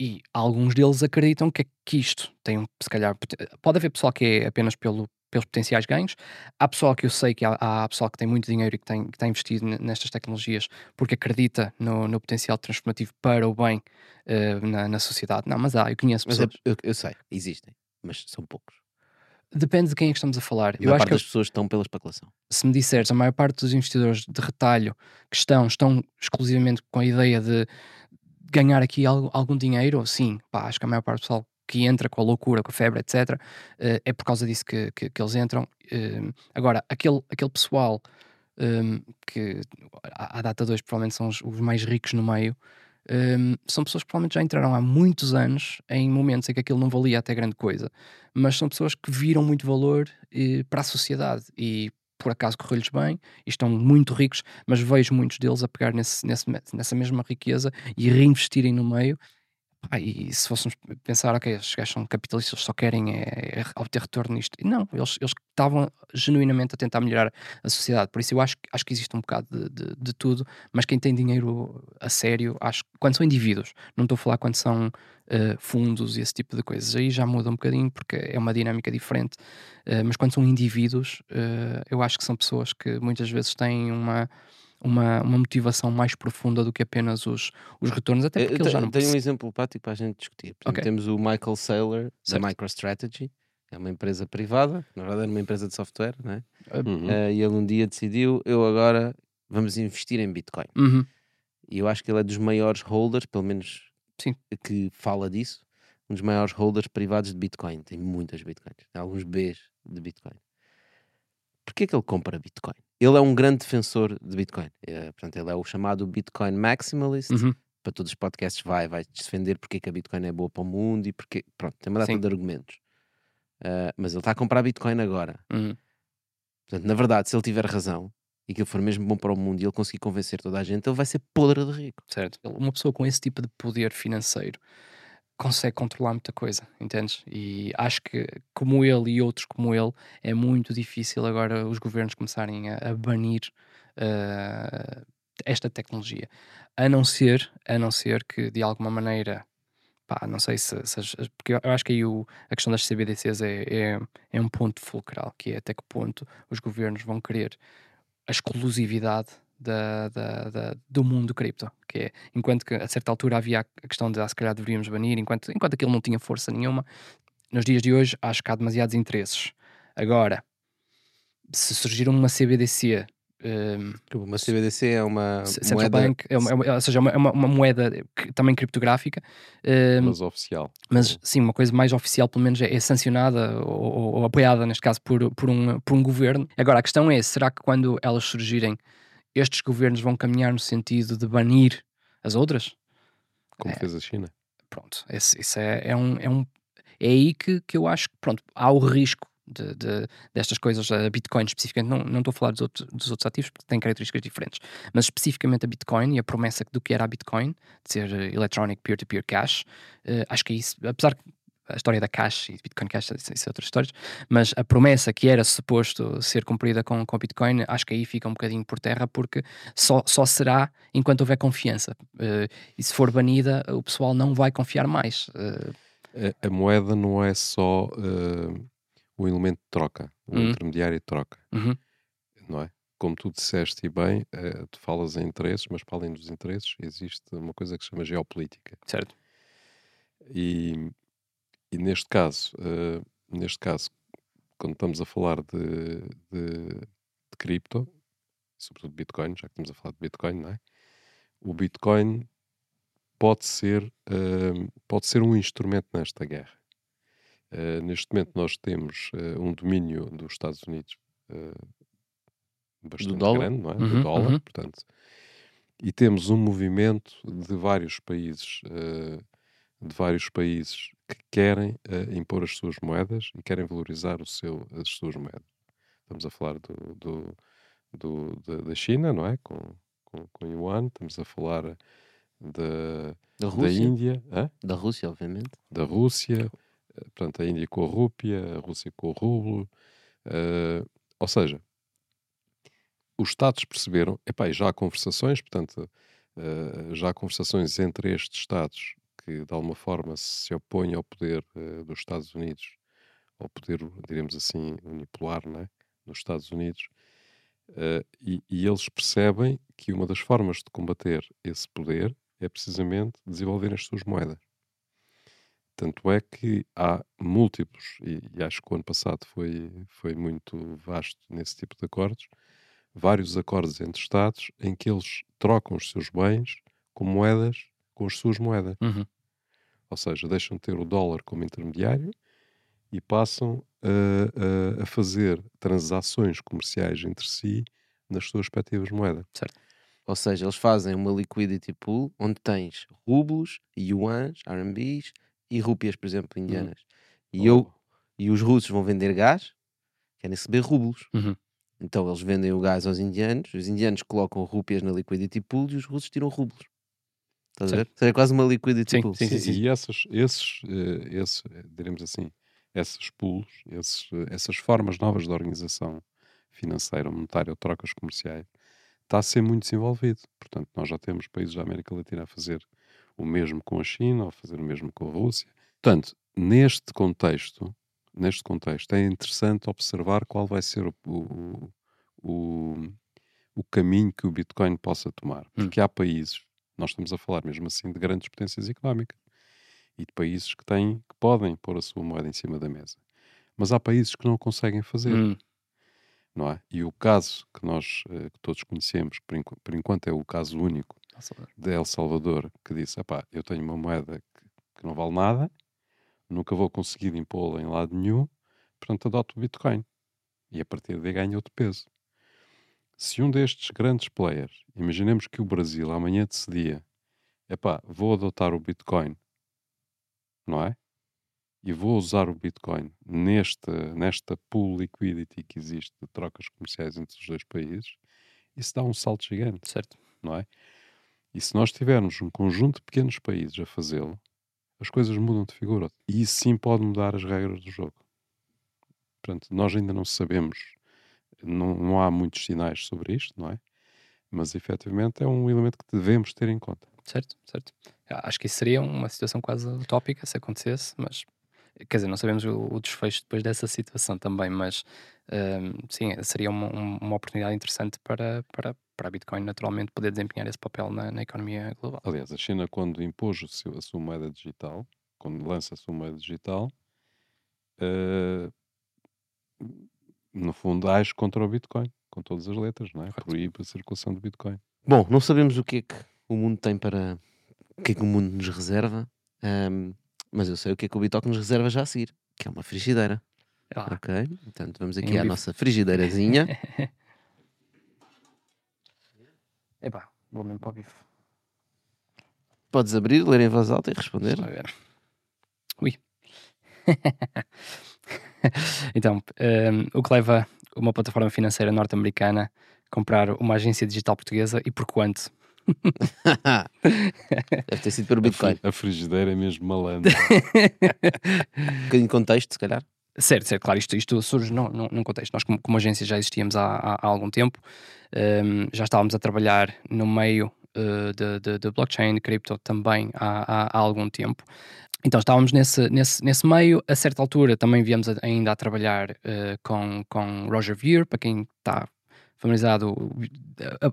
[SPEAKER 2] e alguns deles acreditam que, que isto tem, um, se calhar, pode haver pessoal que é apenas pelo, pelos potenciais ganhos. Há pessoal que eu sei que há, há pessoal que tem muito dinheiro e que tem, que está investido nestas tecnologias porque acredita no, no potencial transformativo para o bem eh, na, na sociedade. Não, mas há, eu conheço
[SPEAKER 1] Mas é-
[SPEAKER 2] pessoas.
[SPEAKER 1] eu, eu sei, existem, mas são poucos.
[SPEAKER 2] Depende de quem é que estamos a falar.
[SPEAKER 1] A
[SPEAKER 2] Eu
[SPEAKER 1] maior
[SPEAKER 2] acho
[SPEAKER 1] parte
[SPEAKER 2] que
[SPEAKER 1] das pessoas estão pela especulação.
[SPEAKER 2] se me disseres, a maior parte dos investidores de retalho que estão, estão exclusivamente com a ideia de ganhar aqui algo- algum dinheiro, sim, pá, acho que a maior parte do pessoal que entra com a loucura, com a febre, etc., eh, é por causa disso que, que, que eles entram. Eh, agora, aquele, aquele pessoal eh, que à, à data 2 provavelmente são os, os mais ricos no meio, eh, são pessoas que provavelmente já entraram há muitos anos em momentos em que aquilo não valia até grande coisa, mas são pessoas que viram muito valor eh, para a sociedade e por acaso correu-lhes bem e estão muito ricos, mas vejo muitos deles a pegar nesse, nesse- nessa mesma riqueza e reinvestirem no meio. E se fôssemos pensar, ok, estes gajos são capitalistas, eles só querem é, é obter retorno nisto. Não, eles, eles estavam genuinamente a tentar melhorar a sociedade. Por isso eu acho, acho que existe um bocado de, de, de tudo, mas quem tem dinheiro a sério, acho quando são indivíduos, não estou a falar quando são eh, fundos e esse tipo de coisas, aí já muda um bocadinho porque é uma dinâmica diferente. Eh, mas quando são indivíduos, eh, eu acho que são pessoas que muitas vezes têm uma. Uma, uma motivação mais profunda do que apenas os, os retornos, até
[SPEAKER 1] Eu-
[SPEAKER 2] porque
[SPEAKER 1] eu
[SPEAKER 2] eles já não
[SPEAKER 1] tenho um exemplo prático para a gente discutir. Por exemplo,
[SPEAKER 2] Ok.
[SPEAKER 1] Temos o Michael Saylor da. MicroStrategy, é uma empresa privada, na verdade era uma empresa de software, né?
[SPEAKER 3] Uhum.
[SPEAKER 1] Eh, e ele um dia decidiu: eu agora vamos investir em Bitcoin.
[SPEAKER 2] Uhum.
[SPEAKER 1] E eu acho que ele é dos maiores holders, pelo menos
[SPEAKER 2] Sim.
[SPEAKER 1] que fala disso, um dos maiores holders privados de Bitcoin. Tem muitas Bitcoins, tem alguns Bs de Bitcoin. Porquê que ele compra Bitcoin? Ele é um grande defensor de Bitcoin. Eh, portanto, ele é o chamado Bitcoin Maximalist.
[SPEAKER 2] Uhum.
[SPEAKER 1] Para todos os podcasts vai, vai defender porque é que a Bitcoin é boa para o mundo e porque, pronto, tem uma data
[SPEAKER 2] Sim.
[SPEAKER 1] de argumentos. Eh, mas ele está a comprar Bitcoin agora.
[SPEAKER 2] Uhum.
[SPEAKER 1] Portanto, na verdade, se ele tiver razão e que ele for mesmo bom para o mundo e ele conseguir convencer toda a gente, ele vai ser podre de rico.
[SPEAKER 2] Certo. Uma pessoa com esse tipo de poder financeiro consegue controlar muita coisa, entendes? E acho que, como ele e outros como ele, é muito difícil agora os governos começarem a, a banir eh, esta tecnologia. A não ser, a não ser que de alguma maneira, pá, não sei se, se porque eu acho que aí o- a questão das CBDCs é, é, é um ponto fulcral, que é até que ponto os governos vão querer a exclusividade da, da- da- do mundo cripto, que é, enquanto que a certa altura havia a questão de, ah, se calhar deveríamos banir, enquanto, enquanto aquilo não tinha força nenhuma, nos dias de hoje acho que há demasiados interesses. Agora, se surgir uma CBDC, hum,
[SPEAKER 1] Uma CBDC é uma
[SPEAKER 2] Central
[SPEAKER 1] moeda...
[SPEAKER 2] Bank, é uma, é uma- ou seja, é uma, é uma- moeda que- também criptográfica, hum,
[SPEAKER 3] Mas oficial.
[SPEAKER 2] mas sim, uma coisa mais oficial, pelo menos, é, é sancionada ou, ou- ou apoiada, neste caso, por, por, um, por um governo. Agora, a questão é: será que quando elas surgirem, estes governos vão caminhar no sentido de banir as outras?
[SPEAKER 3] Como
[SPEAKER 2] É.
[SPEAKER 3] fez a China.
[SPEAKER 2] Pronto, esse, isso é, é um. É, um, é aí que, que eu acho que, pronto, há o risco. De, de- destas coisas, a Bitcoin especificamente, não, não estou a falar dos outros, dos outros ativos porque têm características diferentes, mas especificamente a Bitcoin e a promessa do que era a Bitcoin, de ser Electronic Peer-to-Peer Cash, eh, acho que é isso, apesar que a história da Cash e Bitcoin Cash, isso, isso é outras histórias, mas a promessa que era suposto ser cumprida com, com Bitcoin, acho que aí fica um bocadinho por terra, porque só, só será enquanto houver confiança. Eh, e se for banida, o pessoal não vai confiar mais. Eh,
[SPEAKER 3] A, a moeda não é só eh, o elemento de troca, o
[SPEAKER 2] Uhum.
[SPEAKER 3] intermediário de troca,
[SPEAKER 2] uhum,
[SPEAKER 3] não é? Como tu disseste e bem, tu falas em interesses, mas para além dos interesses existe uma coisa que se chama geopolítica.
[SPEAKER 2] certo.
[SPEAKER 3] E, e neste caso, eh, neste caso, quando estamos a falar de, de, de cripto, sobretudo Bitcoin, já que estamos a falar de Bitcoin, não é? O Bitcoin pode ser, eh, pode ser um instrumento nesta guerra. Eh, neste momento nós temos eh, um domínio dos Estados Unidos bastante
[SPEAKER 1] dólar?
[SPEAKER 3] grande, não é?
[SPEAKER 2] Uhum,
[SPEAKER 3] do dólar,
[SPEAKER 2] uhum.
[SPEAKER 3] portanto, e temos um movimento de vários países, de vários países que querem eh, impor as suas moedas e querem valorizar o seu, as suas moedas. Estamos a falar do, do- do- da- da China, não é? Com, com, com o Yuan, estamos a falar da,
[SPEAKER 1] Da
[SPEAKER 3] da. Índia, hã?
[SPEAKER 1] Da Rússia, obviamente.
[SPEAKER 3] da Rússia, eh, portanto, a Índia com a rúpia, a Rússia com o rublo. eh, ou seja, os Estados perceberam, epá, já há conversações, portanto, eh, já há conversações entre estes Estados que de alguma forma se opõem ao poder eh, dos Estados Unidos, ao poder, diremos assim, unipolar, né, nos Estados Unidos, eh, e, e eles percebem que uma das formas de combater esse poder é precisamente desenvolver as suas moedas. Tanto é que há múltiplos, e, e acho que o ano passado foi, foi muito vasto nesse tipo de acordos, vários acordos entre Estados em que eles trocam os seus bens com moedas, com as suas moedas.
[SPEAKER 2] Uhum.
[SPEAKER 3] Ou seja, deixam de ter o dólar como intermediário e passam a, a- a fazer transações comerciais entre si nas suas respectivas moedas.
[SPEAKER 1] Ou seja, eles fazem uma liquidity pool onde tens rublos, yuans, RMBs e rúpias, por exemplo, indianas. E, eu, e os russos vão vender gás, querem receber rublos.
[SPEAKER 2] Uhum.
[SPEAKER 1] Então eles vendem o gás aos indianos, os indianos colocam rúpias na liquidity pool e os russos tiram rublos. Estás a ver?
[SPEAKER 2] Certo.
[SPEAKER 1] Ou seja, é quase uma liquidity
[SPEAKER 2] Sim,
[SPEAKER 1] pool.
[SPEAKER 2] sim, sim, sim.
[SPEAKER 3] E essas, esses, eh, esse, eh, diremos assim, esses pools, esses, eh, essas formas novas de organização financeira, monetária ou trocas comerciais, está a ser muito desenvolvido. Portanto, nós já temos países da América Latina a fazer o mesmo com a China, ou a fazer o mesmo com a Rússia. Portanto, neste contexto, neste contexto, é interessante observar qual vai ser o, o, o, o caminho que o Bitcoin possa tomar. Porque há países, nós estamos a falar mesmo assim de grandes potências económicas e de países que têm, que podem pôr a sua moeda em cima da mesa. Mas há países que não o conseguem fazer,
[SPEAKER 2] Hum,
[SPEAKER 3] não é? E o caso que nós eh, que todos conhecemos, que por, enqu- por enquanto é o caso único de El Salvador, que disse: "Epá, eu tenho uma moeda que, que não vale nada, nunca vou conseguir impô-la em lado nenhum, portanto adoto o Bitcoin. E a partir daí ganha outro peso. Se um destes grandes players, imaginemos que o Brasil amanhã decidia: epá, vou adotar o Bitcoin, não é? E vou usar o Bitcoin nesta, nesta pool liquidity que existe de trocas comerciais entre os dois países, isso dá um salto gigante
[SPEAKER 2] certo.
[SPEAKER 3] não é? E se nós tivermos um conjunto de pequenos países a fazê-lo, as coisas mudam de figura. E isso sim pode mudar as regras do jogo. Portanto, nós ainda não sabemos, não, não há muitos sinais sobre isto, não é? Mas efetivamente é um elemento que devemos ter em conta.
[SPEAKER 2] Certo, certo. Ah, Acho que isso seria uma situação quase utópica se acontecesse, mas quer dizer, não sabemos o, desfecho depois dessa situação também, mas hum, sim, seria uma, um- uma oportunidade interessante para, para, para a Bitcoin naturalmente poder desempenhar esse papel na, na economia global.
[SPEAKER 3] Aliás, a China, quando impôs a sua moeda digital, quando lança a sua moeda digital, eh, no fundo, age contra o Bitcoin, com todas as letras, não é?
[SPEAKER 2] Correto.
[SPEAKER 3] Proíbe a circulação do Bitcoin.
[SPEAKER 1] Bom, não sabemos o que é que o mundo tem para. o que é que o mundo nos reserva, ahm, mas eu sei o que é que o Bitcoin nos reserva já a seguir, que é uma frigideira.
[SPEAKER 2] Ah,
[SPEAKER 1] Ok? Portanto, vamos aqui
[SPEAKER 2] Em
[SPEAKER 1] à
[SPEAKER 2] bife.
[SPEAKER 1] nossa frigideirazinha.
[SPEAKER 2] epá, vou mesmo para o bife.
[SPEAKER 1] Podes abrir, ler em voz alta e responder.
[SPEAKER 2] Deixa lá ver. Ui. então, hum, o que leva uma plataforma financeira norte-americana a comprar uma agência digital portuguesa e por quanto?
[SPEAKER 1] Deve ter sido pelo Bitcoin.
[SPEAKER 3] a frigideira é mesmo malandra.
[SPEAKER 1] Um bocadinho de contexto, se calhar.
[SPEAKER 2] Certo, certo, claro, isto, isto surge num, num, num contexto. Nós, como, como agência, já existíamos há, há, há algum tempo, hum, já estávamos a trabalhar no meio eh, de, de, de blockchain, de cripto também há, há, há algum tempo. Então estávamos nesse, nesse, nesse meio, a certa altura também viemos a- ainda a trabalhar eh, com, com Roger Ver, para quem está familiarizado,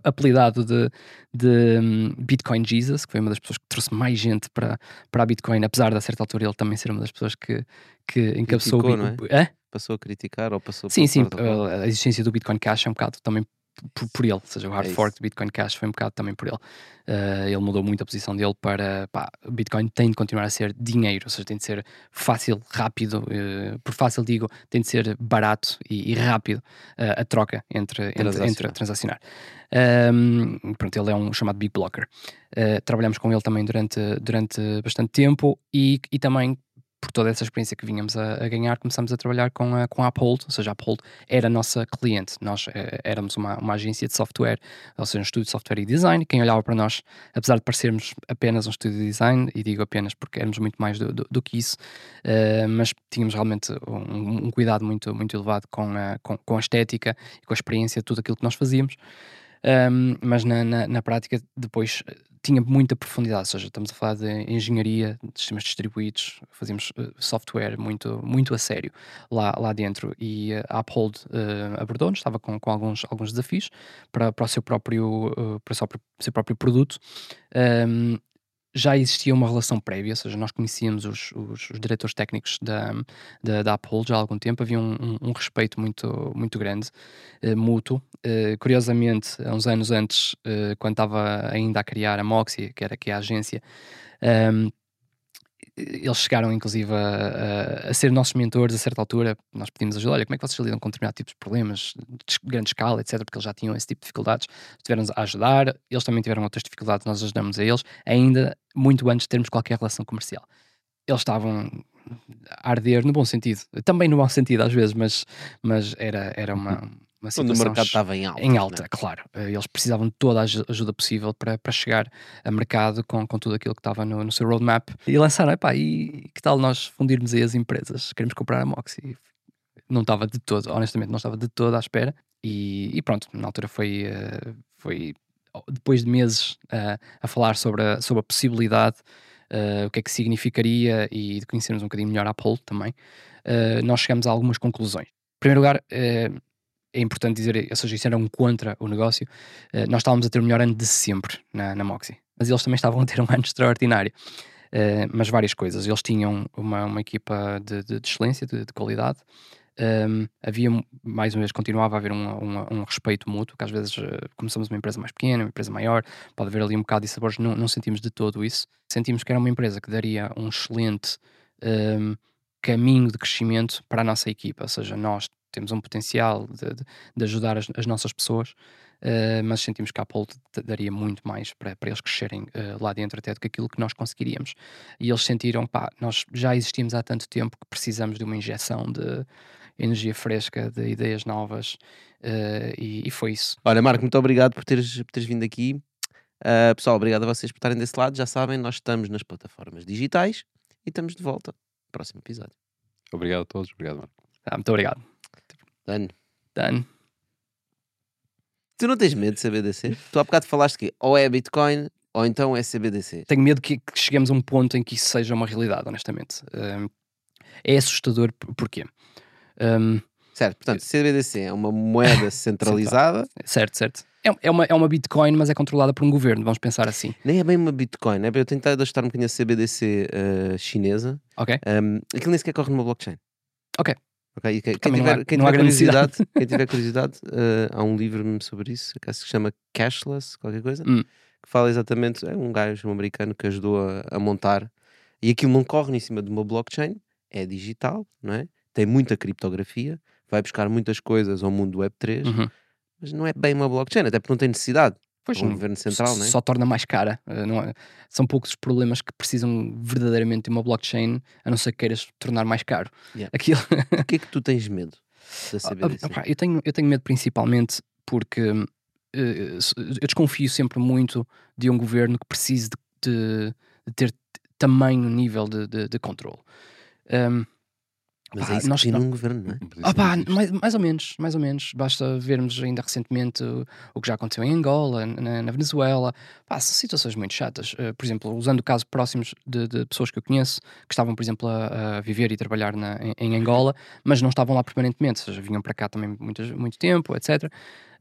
[SPEAKER 2] apelidado de, de hum, Bitcoin Jesus, que foi uma das pessoas que trouxe mais gente para, para a Bitcoin, apesar de a certa altura ele também ser uma das pessoas que, que encabeçou
[SPEAKER 1] Criticou,
[SPEAKER 2] o Bitcoin. Hã?
[SPEAKER 1] Passou a criticar ou passou
[SPEAKER 2] Sim, sim, a existência do Bitcoin Cash é um bocado também por, por ele, ou seja, o hard
[SPEAKER 1] É
[SPEAKER 2] fork do Bitcoin Cash foi um bocado também por ele. Eh, ele mudou muito a posição dele para pá, o Bitcoin tem de continuar a ser dinheiro, ou seja, tem de ser fácil, rápido, eh, por fácil digo, tem de ser barato e, e rápido eh, a troca entre, entre,
[SPEAKER 1] Transacionar.
[SPEAKER 2] entre transacionar. Ahm, pronto, ele é um chamado Big Blocker. Trabalhamos com ele também durante, durante bastante tempo e, e também por toda essa experiência que vínhamos a, a ganhar, começamos a trabalhar com a, com a Uphold, ou seja, a Uphold era a nossa cliente. Nós eh, éramos uma, uma agência de software, ou seja, um estúdio de software e design. Quem olhava para nós, apesar de parecermos apenas um estúdio de design, e digo apenas porque éramos muito mais do, do, do que isso, eh, mas tínhamos realmente um, um cuidado muito, muito elevado com a, com, com a estética e com a experiência de tudo aquilo que nós fazíamos. Um, mas na, na, na, prática depois tinha muita profundidade, ou seja, estamos a falar de engenharia, de sistemas distribuídos, fazíamos uh, software muito, muito a sério lá, lá dentro e uh, a Uphold uh, abordou-nos, estava com, com alguns, alguns desafios para, para o seu próprio, para o seu, seu próprio produto. Um, já existia uma relação prévia, ou seja, nós conhecíamos os, os, os diretores técnicos da, da, da Uphold já há algum tempo, havia um, um, um respeito muito, muito grande, uh, mútuo. Uh, curiosamente, há uns anos antes, uh, quando estava ainda a criar a Moxie, que era aqui a agência, ehm, eles chegaram inclusive a, a, a, ser nossos mentores a certa altura. Nós pedimos ajuda, olha, como é que vocês lidam com determinados tipos de problemas de grande escala, etc. Porque eles já tinham esse tipo de dificuldades, estiveram-nos a ajudar, eles também tiveram outras dificuldades, nós ajudamos a eles, ainda muito antes de termos qualquer relação comercial. Eles estavam a arder no bom sentido, também no mau sentido às vezes, mas, mas era, era uma, uma
[SPEAKER 1] situação. Quando o mercado estava em alta.
[SPEAKER 2] Em alta, né? claro. Eh, eles precisavam de toda a ajuda possível para, para chegar a mercado com, com tudo aquilo que estava no, no seu roadmap. E lançaram, epá, e que tal nós fundirmos aí as empresas? Queremos comprar a Moxie. Não estava de todo, honestamente, não estava de todo à espera. E, e pronto, na altura foi, eh, foi depois de meses uh, a falar sobre a, sobre a possibilidade, uh, o que é que significaria e de conhecermos um bocadinho melhor a Apple também, uh, nós chegamos a algumas conclusões. Em primeiro lugar, é importante dizer, ou seja, isso era um contra o negócio, uh, nós estávamos a ter o melhor ano de sempre na, na Moxie, mas eles também estavam a ter um ano extraordinário. Uh, mas várias coisas. Eles tinham uma, uma equipa de, de, de excelência, de, de qualidade. Um, ehm, havia, mais uma vez, continuava a haver um, um, um respeito mútuo, que às vezes, uh, como somos uma empresa mais pequena, uma empresa maior, pode haver ali um bocado de sabores, não, não sentimos de todo isso. Sentimos que era uma empresa que daria um excelente um, ehm, caminho de crescimento para a nossa equipa, ou seja, nós temos um potencial de, de, de ajudar as, as, nossas pessoas, uh, mas sentimos que a Apple daria muito mais para, para eles crescerem uh, lá dentro até do que aquilo que nós conseguiríamos. E eles sentiram, pá, nós já existimos há tanto tempo que precisamos de uma injeção de energia fresca, de ideias novas, uh, e, e, foi isso.
[SPEAKER 1] Olha, Marco, muito obrigado por teres, por teres vindo aqui. pessoal, obrigado a vocês por estarem desse lado. Já sabem, nós estamos nas plataformas digitais e estamos de volta. Próximo episódio.
[SPEAKER 3] Obrigado a todos. Obrigado, Marco.
[SPEAKER 2] Ah, muito obrigado.
[SPEAKER 1] Done.
[SPEAKER 2] Done.
[SPEAKER 1] Tu não tens medo de CBDC? Tu há bocado falaste que ou é Bitcoin ou então é CBDC.
[SPEAKER 2] Tenho medo que, que cheguemos a um ponto em que isso seja uma realidade, honestamente. Um, é assustador, porquê? Um,
[SPEAKER 1] certo, portanto, CBDC é uma moeda centralizada.
[SPEAKER 2] certo, certo. É, é, uma, é uma Bitcoin, mas é controlada por um governo, vamos pensar assim.
[SPEAKER 1] Nem é bem uma Bitcoin, é bem eu tentar ajustar um bocadinho a CBDC uh, chinesa.
[SPEAKER 2] Ok.
[SPEAKER 1] Um, aquilo nem sequer corre numa blockchain.
[SPEAKER 2] Ok.
[SPEAKER 1] Okay? Quem, quem, tiver, há, quem tiver curiosidade, quem tiver curiosidade uh, há um livro sobre isso que se chama Cashless, qualquer coisa,
[SPEAKER 2] hum.
[SPEAKER 1] que fala exatamente. É um gajo um americano que ajudou a, a, montar e aquilo não corre em cima de uma blockchain, é digital, não é? Tem muita criptografia, vai buscar muitas coisas ao mundo Web 3,
[SPEAKER 2] uhum.
[SPEAKER 1] mas não é bem uma blockchain, até porque não tem necessidade. Pois, um governo central,
[SPEAKER 2] só, é? torna mais cara. Eh, não é? São poucos os problemas que precisam verdadeiramente de uma blockchain, a não ser que queiras tornar mais caro.
[SPEAKER 1] Yeah.
[SPEAKER 2] Aquilo...
[SPEAKER 1] o que é que tu tens medo da CBDC?
[SPEAKER 2] Ah, eu, tenho, eu tenho medo principalmente porque uh, eu desconfio sempre muito de um governo que precise de, de, de ter tamanho nível de, de, de controle. Um,
[SPEAKER 1] mas é isso nós, que num governo, não é?
[SPEAKER 2] Ah, pá, mais, mais ou menos, mais ou menos. Basta vermos ainda recentemente o, o que já aconteceu em Angola, na, na Venezuela. Pá, são situações muito chatas. Uh, por exemplo, usando casos próximos de, de, pessoas que eu conheço, que estavam, por exemplo, a, a viver e trabalhar na, em, em, Angola, mas não estavam lá permanentemente, ou seja, vinham para cá também muito, muito tempo, etc.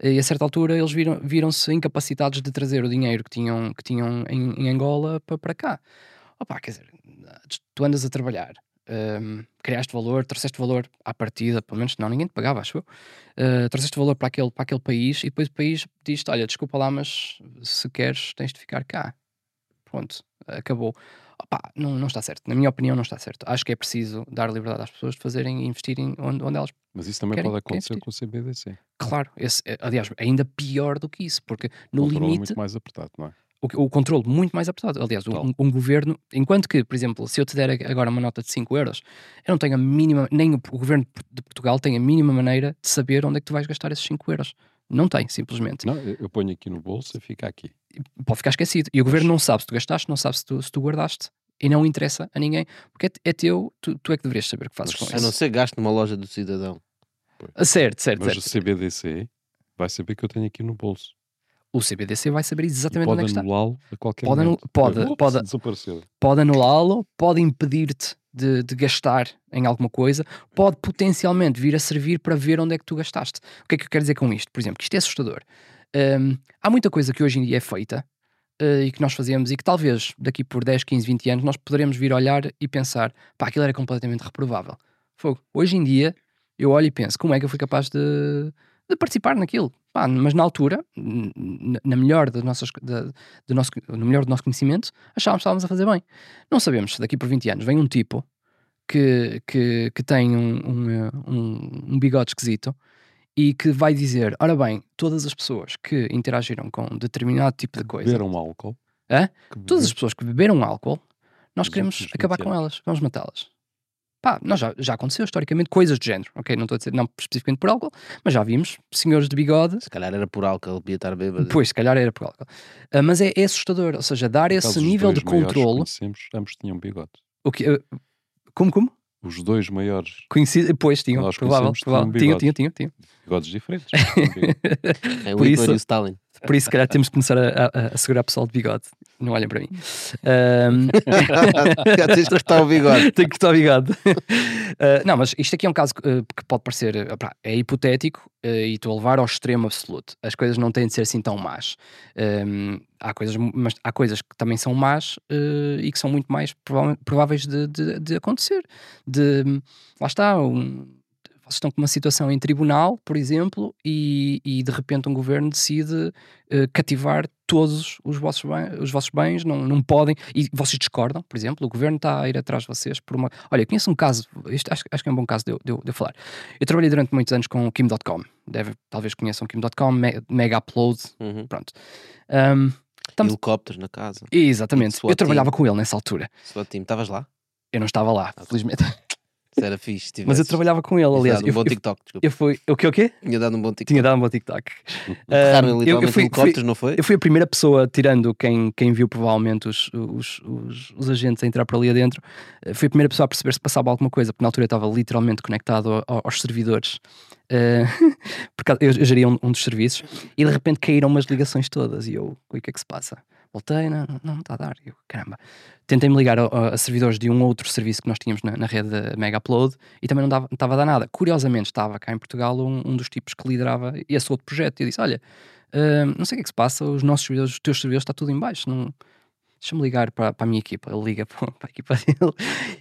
[SPEAKER 2] E a certa altura eles viram, viram-se incapacitados de trazer o dinheiro que tinham, que tinham em, em Angola para, para cá. Opa, quer dizer, tu andas a trabalhar um, criaste valor, trouxeste valor à partida, pelo menos não, ninguém te pagava, acho eu. Uh, trouxeste valor para aquele, para aquele país e depois o país diz-te: Olha, desculpa lá, mas se queres, tens de ficar cá. Pronto, acabou. Opa, não, não está certo. Na minha opinião, não está certo. Acho que é preciso dar liberdade às pessoas de fazerem e investirem onde, onde elas.
[SPEAKER 3] Mas isso também
[SPEAKER 2] querem,
[SPEAKER 3] pode acontecer com o CBDC.
[SPEAKER 2] Claro, esse, aliás, ainda pior do que isso, porque no limite.
[SPEAKER 3] muito mais apertado, não é?
[SPEAKER 2] O, o controle muito mais apertado. Aliás, um, um governo, enquanto que, por exemplo, se eu te der agora uma nota de 5 euros, eu não tenho a mínima, nem o, o governo de Portugal tem a mínima maneira de saber onde é que tu vais gastar esses 5 euros. Não tem, simplesmente.
[SPEAKER 3] Não, eu ponho aqui no bolso e fica aqui.
[SPEAKER 2] Pode ficar esquecido. E o governo não sabe se tu gastaste, não sabe se tu, se tu guardaste. E não interessa a ninguém, porque é, é teu, tu, tu é que deverias saber o que fazes com
[SPEAKER 1] A não
[SPEAKER 2] isso.
[SPEAKER 1] ser gasto numa loja do cidadão.
[SPEAKER 2] Ah, Certo, certo,
[SPEAKER 3] Mas
[SPEAKER 2] certo.
[SPEAKER 3] o CBDC vai saber que eu tenho aqui no bolso.
[SPEAKER 2] O CBDC vai saber exatamente onde é
[SPEAKER 3] pode
[SPEAKER 2] que está.
[SPEAKER 3] anulá-lo a qualquer
[SPEAKER 2] Pode
[SPEAKER 3] momento.
[SPEAKER 2] pode-
[SPEAKER 3] Ups,
[SPEAKER 2] pode-
[SPEAKER 3] Desapareceu.
[SPEAKER 2] pode anulá-lo, pode impedir-te de, de gastar em alguma coisa, pode potencialmente vir a servir para ver onde é que tu gastaste. O que é que eu quero dizer com isto? Por exemplo, que isto é assustador. Hum, há muita coisa que hoje em dia é feita eh, e que nós fazemos e que talvez daqui por 10, 15, 20 anos nós poderemos vir olhar e pensar pá, aquilo era completamente reprovável. Fogo. Hoje em dia eu olho e penso como é que eu fui capaz de, de participar naquilo. Pá, mas na altura, na melhor das nossas, da- do nosso, no melhor do nosso conhecimento, achávamos que estávamos a fazer bem. Não sabemos se daqui por 20 anos vem um tipo que, que, que tem um, um, um, um bigode esquisito e que vai dizer: ora bem, todas as pessoas que interagiram com determinado tipo de coisa,
[SPEAKER 3] Beberam álcool.
[SPEAKER 2] Hã? Todas as pessoas que beberam álcool, nós queremos acabar
[SPEAKER 3] 20
[SPEAKER 2] com elas, vamos matá-las. Pá, nós já, já aconteceu historicamente coisas do género, ok? Não estou a dizer, não especificamente por álcool, mas já vimos senhores de bigode
[SPEAKER 1] Se calhar era por álcool, ele devia estar bêbado.
[SPEAKER 2] Pois, se calhar era por álcool. Ah, mas é, é assustador, ou seja, dar
[SPEAKER 3] Por
[SPEAKER 2] esse nível de controle.
[SPEAKER 3] ambos tinham bigode.
[SPEAKER 2] O que, ah, como, como?
[SPEAKER 3] Os dois maiores
[SPEAKER 2] Conhecido, pois, tinham,
[SPEAKER 3] Nós
[SPEAKER 2] provável,
[SPEAKER 3] conhecemos,
[SPEAKER 2] provável.
[SPEAKER 3] tinham
[SPEAKER 2] Tinham,
[SPEAKER 3] bigode.
[SPEAKER 2] tinham,
[SPEAKER 3] bigodes diferentes.
[SPEAKER 1] É o Hitler
[SPEAKER 2] isso-
[SPEAKER 1] e o Stalin.
[SPEAKER 2] Por isso, se calhar, temos que começar a, a, a segurar pessoal de bigode. Não olhem para mim. Ahm,
[SPEAKER 1] Já tens de cortar o bigode.
[SPEAKER 2] Tenho que estar ligado. Uh, não, mas isto aqui é um caso uh, que pode parecer uh, pá, é hipotético e estou a levar ao extremo absoluto. As coisas não têm de ser assim tão más. Um, há, coisas, mas há coisas que também são más e que são muito mais prováveis de, de- de acontecer. De, lá está, um- vocês estão com uma situação em tribunal, por exemplo, e, e de repente um governo decide eh, cativar todos os vossos, bem- os vossos bens, não, não podem, e vocês discordam, por exemplo, o governo está a ir atrás de vocês por uma. Olha, conheço um caso, isto acho, acho que é um bom caso de, eu- de eu- de eu falar. Eu trabalhei durante muitos anos com o Kim.com, Deve, talvez conheçam Kim.com, me, Mega Upload,
[SPEAKER 1] Uhum.
[SPEAKER 2] pronto. Um,
[SPEAKER 1] Helicópteros na casa.
[SPEAKER 2] exatamente, eu trabalhava com ele nessa altura.
[SPEAKER 1] Time. Estavas lá?
[SPEAKER 2] Eu não estava lá, felizmente,
[SPEAKER 1] Isso era fixe.
[SPEAKER 2] mas eu trabalhava com ele, aliás.
[SPEAKER 1] dado um bom TikTok, desculpa.
[SPEAKER 2] eu fui. O quê, o quê?
[SPEAKER 1] Tinha dado um bom TikTok.
[SPEAKER 2] Tinha dado um bom TikTok.
[SPEAKER 1] Enterraram
[SPEAKER 2] Um, eu- eu fui-
[SPEAKER 1] helicópteros, não foi?
[SPEAKER 2] Eu fui a primeira pessoa, tirando quem, quem viu provavelmente os, os, os, os agentes a entrar por ali adentro, eh, fui a primeira pessoa a perceber se passava alguma coisa, porque na altura eu estava literalmente conectado ao- aos servidores. Eh, porque eu, eu geria um, um dos serviços e de repente caíram umas ligações todas. E eu, o que é que se passa? Voltei, não, não, não está a dar. Eu, caramba. Tentei-me ligar a, a- servidores de um outro serviço que nós tínhamos na, na rede Mega Upload e também não dava- não estava a dar nada. Curiosamente, estava cá em Portugal um, um dos tipos que liderava esse outro projeto. E eu disse: Olha, Hum, não sei o que é que se passa, os nossos servidores, os teus servidores está tudo em baixo. Não... Deixa-me ligar para, para a minha equipa. Ele liga para, para a equipa dele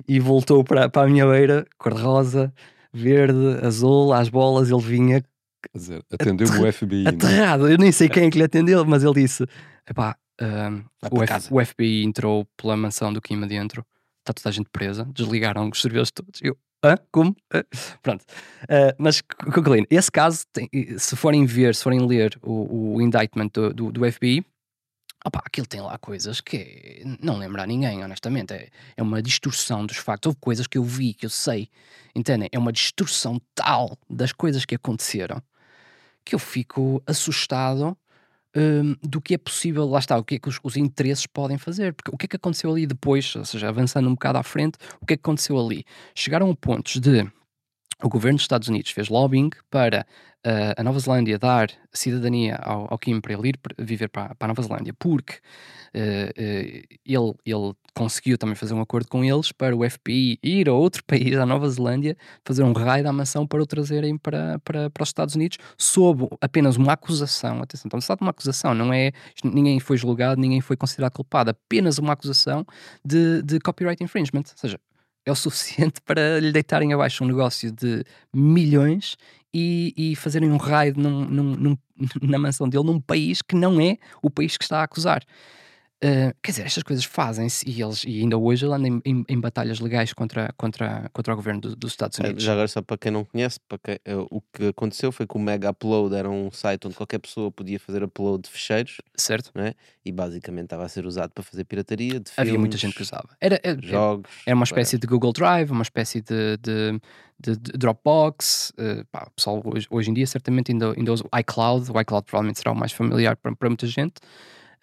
[SPEAKER 2] e voltou para, para a minha beira, cor-de-rosa, verde, azul, às bolas. Ele vinha
[SPEAKER 3] Quer dizer, atendeu-me o FBI. é?
[SPEAKER 2] aterrado. Eu nem sei quem é que lhe atendeu, mas ele disse: Epá, o, F-
[SPEAKER 1] casa."
[SPEAKER 2] o FBI entrou pela mansão do Kim adentro, está toda a gente presa, desligaram os servidores todos. Eu, hã? Como? Hã? Pronto. Ah, mas, concluindo, esse caso, tem- se forem ver, se forem ler o, o indictment do, do, do FBI, opá, aquilo tem lá coisas que não lembra a ninguém, honestamente. É, é uma distorção dos factos. Houve coisas que eu vi, que eu sei, entendem? É uma distorção tal das coisas que aconteceram que eu fico assustado hum, do que é possível, lá está, o que é que os, os interesses podem fazer. Porque o que é que aconteceu ali depois, ou seja, avançando um bocado à frente, o que é que aconteceu ali? Chegaram a pontos de o governo dos Estados Unidos fez lobbying para ah, a Nova Zelândia dar cidadania ao, ao Kim para ele ir viver para, para a Nova Zelândia, porque eh, eh, ele, ele conseguiu também fazer um acordo com eles para o FBI ir a outro país, à Nova Zelândia, fazer um raio da mansão para o trazerem para, para, para os Estados Unidos, sob apenas uma acusação. Atenção, estamos a de uma acusação, não é? Ninguém foi julgado, ninguém foi considerado culpado, apenas uma acusação de, de copyright infringement. Ou seja, é o suficiente para lhe deitarem abaixo um negócio de milhões e, e fazerem um raid num- num- num- na mansão dele num país que não é o país que está a acusar. Uh, quer dizer, estas coisas fazem-se e eles e ainda hoje ele anda em, em, em batalhas legais contra, contra, contra o governo do- dos Estados
[SPEAKER 1] Eh,
[SPEAKER 2] Unidos.
[SPEAKER 1] Já agora, só para quem não conhece, para quem- eh, o que aconteceu foi que o Mega Upload era um site onde qualquer pessoa podia fazer upload de fecheiros
[SPEAKER 2] Certo?
[SPEAKER 1] e basicamente estava a ser usado para fazer pirataria de
[SPEAKER 2] Havia muita
[SPEAKER 1] filmes,
[SPEAKER 2] gente que usava. Era, era,
[SPEAKER 1] jogos.
[SPEAKER 2] era uma espécie de Google Drive, uma espécie de, de, de- de Dropbox. uh, pá, o pessoal hoje, hoje em dia certamente ainda, ainda usa o iCloud. O iCloud provavelmente será o mais familiar para, para muita gente.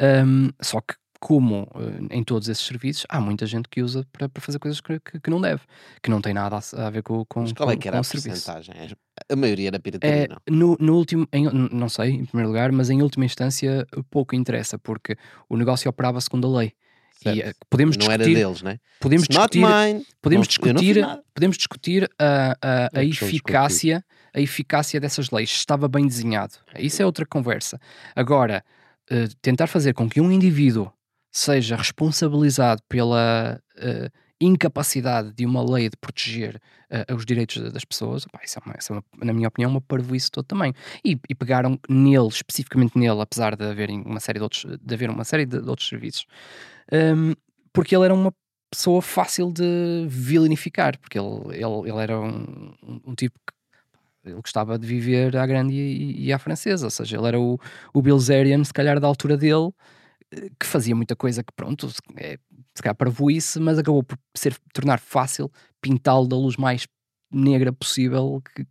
[SPEAKER 2] Um, só que, como uh, em todos esses serviços, há muita gente que usa para, para fazer coisas que, que, que não deve, que não tem nada a, a ver com, com,
[SPEAKER 1] Mas qual é
[SPEAKER 2] com-
[SPEAKER 1] que era a
[SPEAKER 2] o serviço.
[SPEAKER 1] porcentagem? A maioria era pirataria,
[SPEAKER 2] É,
[SPEAKER 1] não?
[SPEAKER 2] no, no último, em- não sei, em primeiro lugar, mas em última instância pouco interessa, porque o negócio operava segundo a lei. E
[SPEAKER 1] Certo.
[SPEAKER 2] eh, podemos
[SPEAKER 1] não era
[SPEAKER 2] discutir,
[SPEAKER 1] deles, né?
[SPEAKER 2] podemos
[SPEAKER 1] It's
[SPEAKER 2] discutir,
[SPEAKER 1] mine.
[SPEAKER 2] podemos
[SPEAKER 1] Não-
[SPEAKER 2] discutir, podemos discutir a, a, a
[SPEAKER 3] É
[SPEAKER 2] eficácia, a eficácia dessas leis, estava bem desenhado. Isso é outra conversa. Agora, eh, tentar fazer com que um indivíduo seja responsabilizado pela eh, incapacidade de uma lei de proteger eh, os direitos das pessoas, isso é, uma, isso é uma- na minha opinião, uma parvoíce todo também. E, e pegaram nele, especificamente nele, apesar de haverem uma série de outros, de haver uma série de, de outros serviços, hum, porque ele era uma pessoa fácil de vilanificar, porque ele, ele, ele era um, um- um tipo que ele gostava de viver à grande e, e à francesa, ou seja, ele era o, o Bilzerian, se calhar da altura dele, que fazia muita coisa que, pronto, é, se calhar parvoíce, mas acabou por ser, tornar fácil pintá-lo da luz mais negra possível que,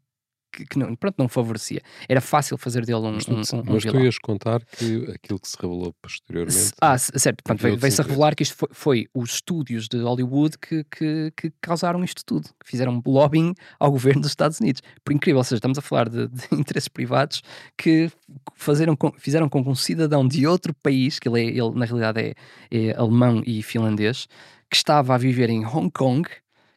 [SPEAKER 2] que, que não, pronto, não favorecia. Era fácil fazer dele um,
[SPEAKER 3] Mas, tu,
[SPEAKER 2] um, um, um
[SPEAKER 3] mas tu
[SPEAKER 2] vilão.
[SPEAKER 3] ias contar que aquilo que se revelou posteriormente.
[SPEAKER 2] Se- Ah, certo. Portanto, veio-se a revelar que isto foi, foi os estúdios de Hollywood que, que, que causaram isto tudo, que fizeram lobbying ao governo dos Estados Unidos. Por incrível, ou seja, estamos a falar de, de interesses privados que fazeram com- fizeram com que um cidadão de outro país, que ele, é- ele na realidade é, é alemão e finlandês, que estava a viver em Hong Kong,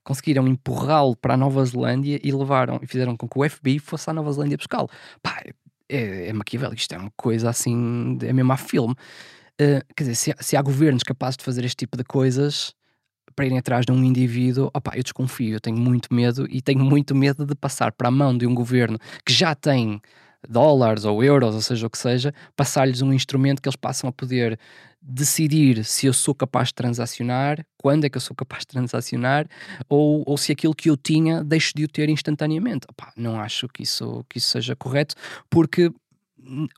[SPEAKER 2] conseguiram empurrá-lo para a Nova Zelândia e levaram e fizeram com que o FBI fosse à Nova Zelândia buscá-lo. Pá, é, é maquiavélico, isto é uma coisa assim, é mesmo a filme. Uh, quer dizer, se se há governos capazes de fazer este tipo de coisas para irem atrás de um indivíduo, opá, eu desconfio, eu tenho muito medo e tenho muito medo de passar para a mão de um governo que já tem dólares ou euros, ou seja o que seja, passar-lhes um instrumento que eles passam a poder decidir se eu sou capaz de transacionar, quando é que eu sou capaz de transacionar, ou, ou se aquilo que eu tinha deixo de o ter instantaneamente. Opá, não acho que isso, que isso seja correto, porque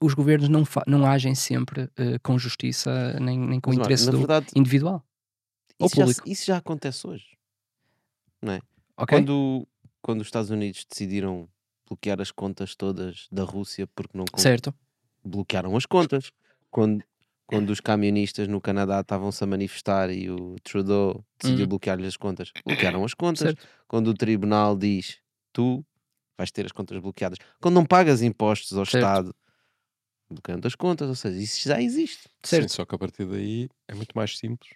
[SPEAKER 2] os governos não, não agem sempre eh, com justiça nem, nem com
[SPEAKER 1] Mas,
[SPEAKER 2] interesse do
[SPEAKER 1] verdade,
[SPEAKER 2] individual. Ou
[SPEAKER 1] isso já,
[SPEAKER 2] público.
[SPEAKER 1] isso já acontece hoje.
[SPEAKER 2] Ok?
[SPEAKER 1] Quando, quando os Estados Unidos decidiram bloquear as contas todas da Rússia porque não
[SPEAKER 2] Certo.
[SPEAKER 1] bloquearam as contas. Quando, quando os camionistas no Canadá estavam-se a manifestar e o Trudeau decidiu
[SPEAKER 2] Uhum.
[SPEAKER 1] bloquear-lhes as contas, bloquearam as contas.
[SPEAKER 2] Certo.
[SPEAKER 1] Quando o tribunal diz tu vais ter as contas bloqueadas. Quando não pagas impostos ao
[SPEAKER 2] Certo.
[SPEAKER 1] Estado, bloqueiam as contas. Ou seja, isso já existe.
[SPEAKER 2] Certo.
[SPEAKER 3] Sim, só que a partir daí é muito mais simples.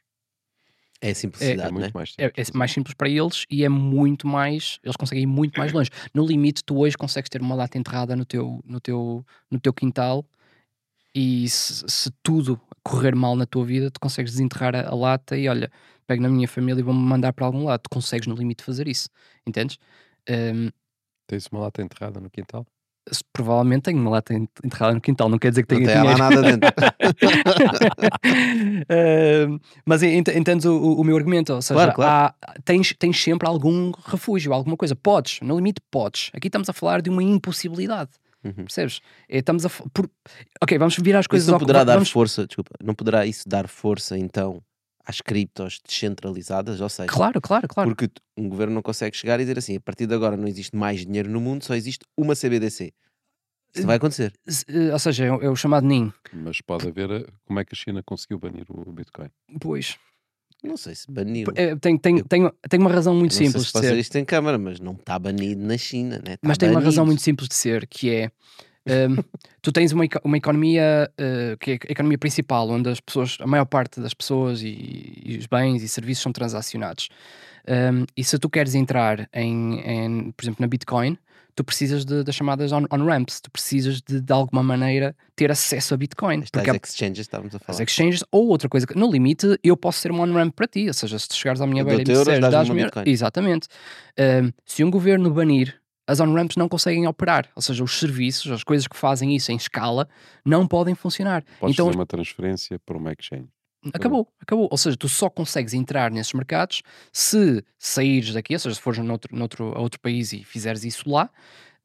[SPEAKER 1] É
[SPEAKER 3] É,
[SPEAKER 1] simplicidade,
[SPEAKER 3] muito
[SPEAKER 1] né?
[SPEAKER 3] mais
[SPEAKER 2] É,
[SPEAKER 3] simples.
[SPEAKER 2] é mais simples para eles e é muito mais. Eles conseguem ir muito mais longe. No limite, tu hoje consegues ter uma lata enterrada no teu, no teu, no teu quintal e se, se tudo correr mal na tua vida, tu consegues desenterrar a, a lata e olha, pego na minha família e vou-me mandar para algum lado. Tu consegues no limite fazer isso, entendes? Hum,
[SPEAKER 3] Tens uma lata enterrada no quintal?
[SPEAKER 2] Provavelmente tenho uma lata ent- enterrada no quintal, não quer dizer que
[SPEAKER 1] Não
[SPEAKER 2] tenha
[SPEAKER 1] tem lá
[SPEAKER 2] dinheiro.
[SPEAKER 1] nada dentro.
[SPEAKER 2] Ahm, mas ent- entendes o, o- meu argumento? Ou seja,
[SPEAKER 1] Claro, claro.
[SPEAKER 2] há- tens, tens sempre algum refúgio, alguma coisa. Podes, no limite, podes. Aqui estamos a falar de uma impossibilidade.
[SPEAKER 1] Uhum.
[SPEAKER 2] Percebes? É, estamos a. Por... Ok, vamos virar as coisas
[SPEAKER 1] Isso não
[SPEAKER 2] ao
[SPEAKER 1] poderá dar
[SPEAKER 2] vamos...
[SPEAKER 1] força, desculpa, não poderá isso dar força então às criptos descentralizadas? Ou seja,
[SPEAKER 2] Claro, claro, claro.
[SPEAKER 1] porque um governo não consegue chegar e dizer assim: a partir de agora não existe mais dinheiro no mundo, só existe uma CBDC. Isso vai acontecer.
[SPEAKER 2] Se- eh, Ou seja, é o, é o chamado NIM.
[SPEAKER 3] Mas pode haver eh, como é que a China conseguiu banir o Bitcoin.
[SPEAKER 2] Pois.
[SPEAKER 1] Não sei se baniu.
[SPEAKER 2] É, tem, tem, tem, tem uma razão muito
[SPEAKER 1] não sei
[SPEAKER 2] simples
[SPEAKER 1] se
[SPEAKER 2] de
[SPEAKER 1] ser isto em câmara, mas não está banido na China, né? Tá
[SPEAKER 2] Mas tem uma razão muito simples de ser, que é tu tens uma, uma economia uh, que é a economia principal, onde as pessoas, a maior parte das pessoas e, e os bens e serviços são transacionados. Um, e se tu queres entrar em, em, por exemplo, na Bitcoin, tu precisas de- das chamadas on- on-ramps, tu precisas de, de alguma maneira ter acesso a Bitcoin.
[SPEAKER 1] Estas
[SPEAKER 2] Porque há-
[SPEAKER 1] exchanges estávamos a
[SPEAKER 2] as
[SPEAKER 1] falar.
[SPEAKER 2] exchanges, ou outra coisa, no limite, eu posso ser um on-ramp para ti, ou seja, se tu chegares à minha beira e me disseres,
[SPEAKER 1] dás-me Bitcoin.
[SPEAKER 2] exatamente. Um, se um governo banir, as on-ramps não conseguem operar, ou seja, os serviços, as coisas que fazem isso em escala, não podem funcionar.
[SPEAKER 3] Podes
[SPEAKER 2] então,
[SPEAKER 3] fazer uma transferência para uma exchange.
[SPEAKER 2] Acabou, acabou. Ou seja, tu só consegues entrar nesses mercados se saíres daqui, ou seja, se fores noutro, noutro, a outro país e fizeres isso lá,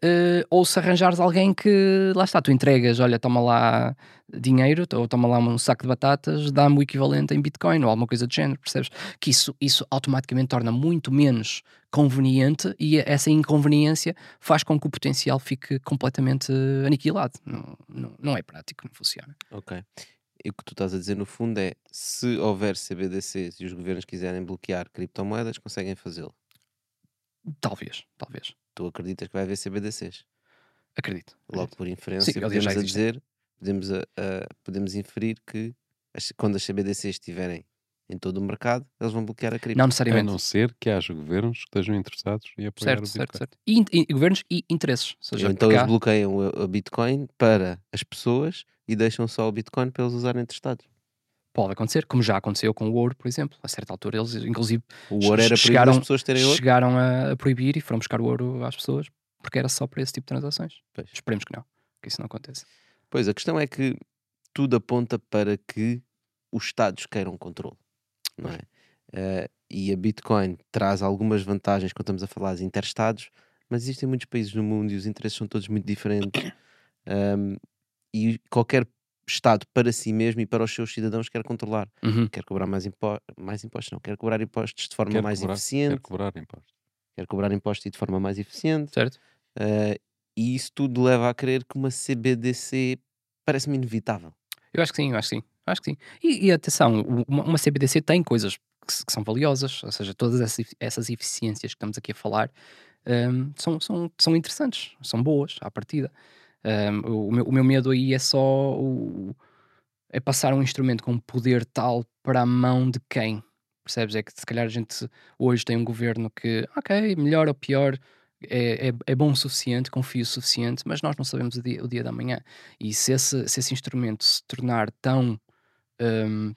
[SPEAKER 2] eh, ou se arranjares alguém que, lá está, tu entregas, olha, toma lá dinheiro, ou toma lá um saco de batatas, dá-me o equivalente em Bitcoin ou alguma coisa do género, percebes? Que isso, isso automaticamente torna muito menos conveniente e essa inconveniência faz com que o potencial fique completamente aniquilado. Não, não, não é prático, não funciona.
[SPEAKER 1] Ok. E o que tu estás a dizer no fundo é se houver CBDCs e os governos quiserem bloquear criptomoedas, conseguem fazê-lo.
[SPEAKER 2] Talvez, talvez.
[SPEAKER 1] Tu acreditas que vai haver CBDCs?
[SPEAKER 2] Acredito.
[SPEAKER 1] Logo
[SPEAKER 2] acredito.
[SPEAKER 1] por inferência,
[SPEAKER 2] Sim,
[SPEAKER 1] podemos a dizer, podemos, a, a- podemos inferir que as- quando as CBDCs estiverem em todo o mercado, eles vão bloquear a cripto.
[SPEAKER 2] Não
[SPEAKER 3] A
[SPEAKER 2] necessariamente.
[SPEAKER 3] não ser que haja governos que estejam interessados em apoiar
[SPEAKER 2] Certo,
[SPEAKER 3] o
[SPEAKER 2] certo,
[SPEAKER 3] Bitcoin.
[SPEAKER 2] certo. E, in- e governos e interesses. Ou seja,
[SPEAKER 1] Ou então
[SPEAKER 2] porque
[SPEAKER 1] eles bloqueiam a, a Bitcoin para as pessoas e deixam só o Bitcoin para eles usarem entre Estados.
[SPEAKER 2] Pode acontecer, como já aconteceu com o ouro, por exemplo. A certa altura, eles, inclusive,
[SPEAKER 1] O ouro era
[SPEAKER 2] Chegaram-
[SPEAKER 1] as pessoas terem ouro.
[SPEAKER 2] chegaram a, a proibir e foram buscar o ouro às pessoas porque era só para esse tipo de transações.
[SPEAKER 1] Pois.
[SPEAKER 2] Esperemos que não, que isso não aconteça.
[SPEAKER 1] Pois, a questão é que tudo aponta para que os Estados queiram controle, não é? Eh, e a Bitcoin traz algumas vantagens quando estamos a falar de interestados, mas existem muitos países no mundo e os interesses são todos muito diferentes. Ahm, e qualquer Estado para si mesmo e para os seus cidadãos quer controlar.
[SPEAKER 2] Uhum.
[SPEAKER 1] Quer cobrar mais, impo mais impostos, não. Quer cobrar impostos de forma
[SPEAKER 3] Quer
[SPEAKER 1] mais
[SPEAKER 3] cobrar,
[SPEAKER 1] eficiente.
[SPEAKER 3] quer cobrar impostos.
[SPEAKER 1] Quer cobrar impostos e de forma mais eficiente.
[SPEAKER 2] Certo?
[SPEAKER 1] Eh, e isso tudo leva a crer que uma CBDC parece-me inevitável.
[SPEAKER 2] Eu acho que sim, eu acho que sim. Acho que sim. E, e atenção, uma, uma CBDC tem coisas que, que são valiosas, ou seja, todas essas, efi- essas eficiências que estamos aqui a falar hum, são, são, são interessantes, são boas à partida. Hum, o, meu, o meu medo aí é só o, é passar um instrumento com poder tal para a mão de quem? Percebes? É que se calhar a gente hoje tem um governo que, ok, melhor ou pior, é, é, é bom o suficiente, confio o suficiente, mas nós não sabemos o dia, o dia da manhã. E se esse, se esse instrumento se tornar tão hum,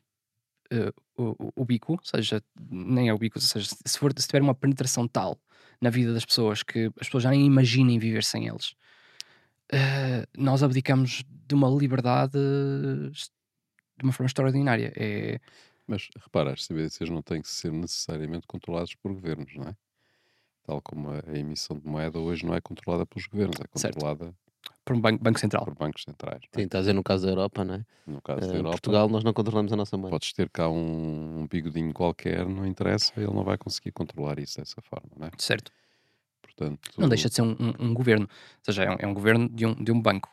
[SPEAKER 2] eh, u- u- ubíquo, ou seja, nem é ubíquo, ou seja, se, for, se tiver uma penetração tal na vida das pessoas que as pessoas já nem imaginem viver sem eles, eh, nós abdicamos de uma liberdade de uma forma extraordinária. É,
[SPEAKER 3] Mas repara, as CBDCs não têm que ser necessariamente controladas por governos, não é? Tal como a, a emissão de moeda hoje não é controlada pelos governos, é
[SPEAKER 2] Certo.
[SPEAKER 3] controlada
[SPEAKER 2] por um banco, banco central.
[SPEAKER 3] por bancos centrais. não
[SPEAKER 1] Sim,
[SPEAKER 3] é?
[SPEAKER 1] está a dizer no caso da Europa, não é?
[SPEAKER 3] No caso
[SPEAKER 1] Eh,
[SPEAKER 3] da
[SPEAKER 1] em
[SPEAKER 3] Europa,
[SPEAKER 1] Portugal nós não controlamos a nossa moeda.
[SPEAKER 3] podes ter cá um, um bigodinho qualquer, não interessa, ele não vai conseguir controlar isso dessa forma, não é?
[SPEAKER 2] Certo.
[SPEAKER 3] Portanto,
[SPEAKER 2] Não deixa de ser um, um- um governo. Ou seja, é um, é um governo de um, de um banco.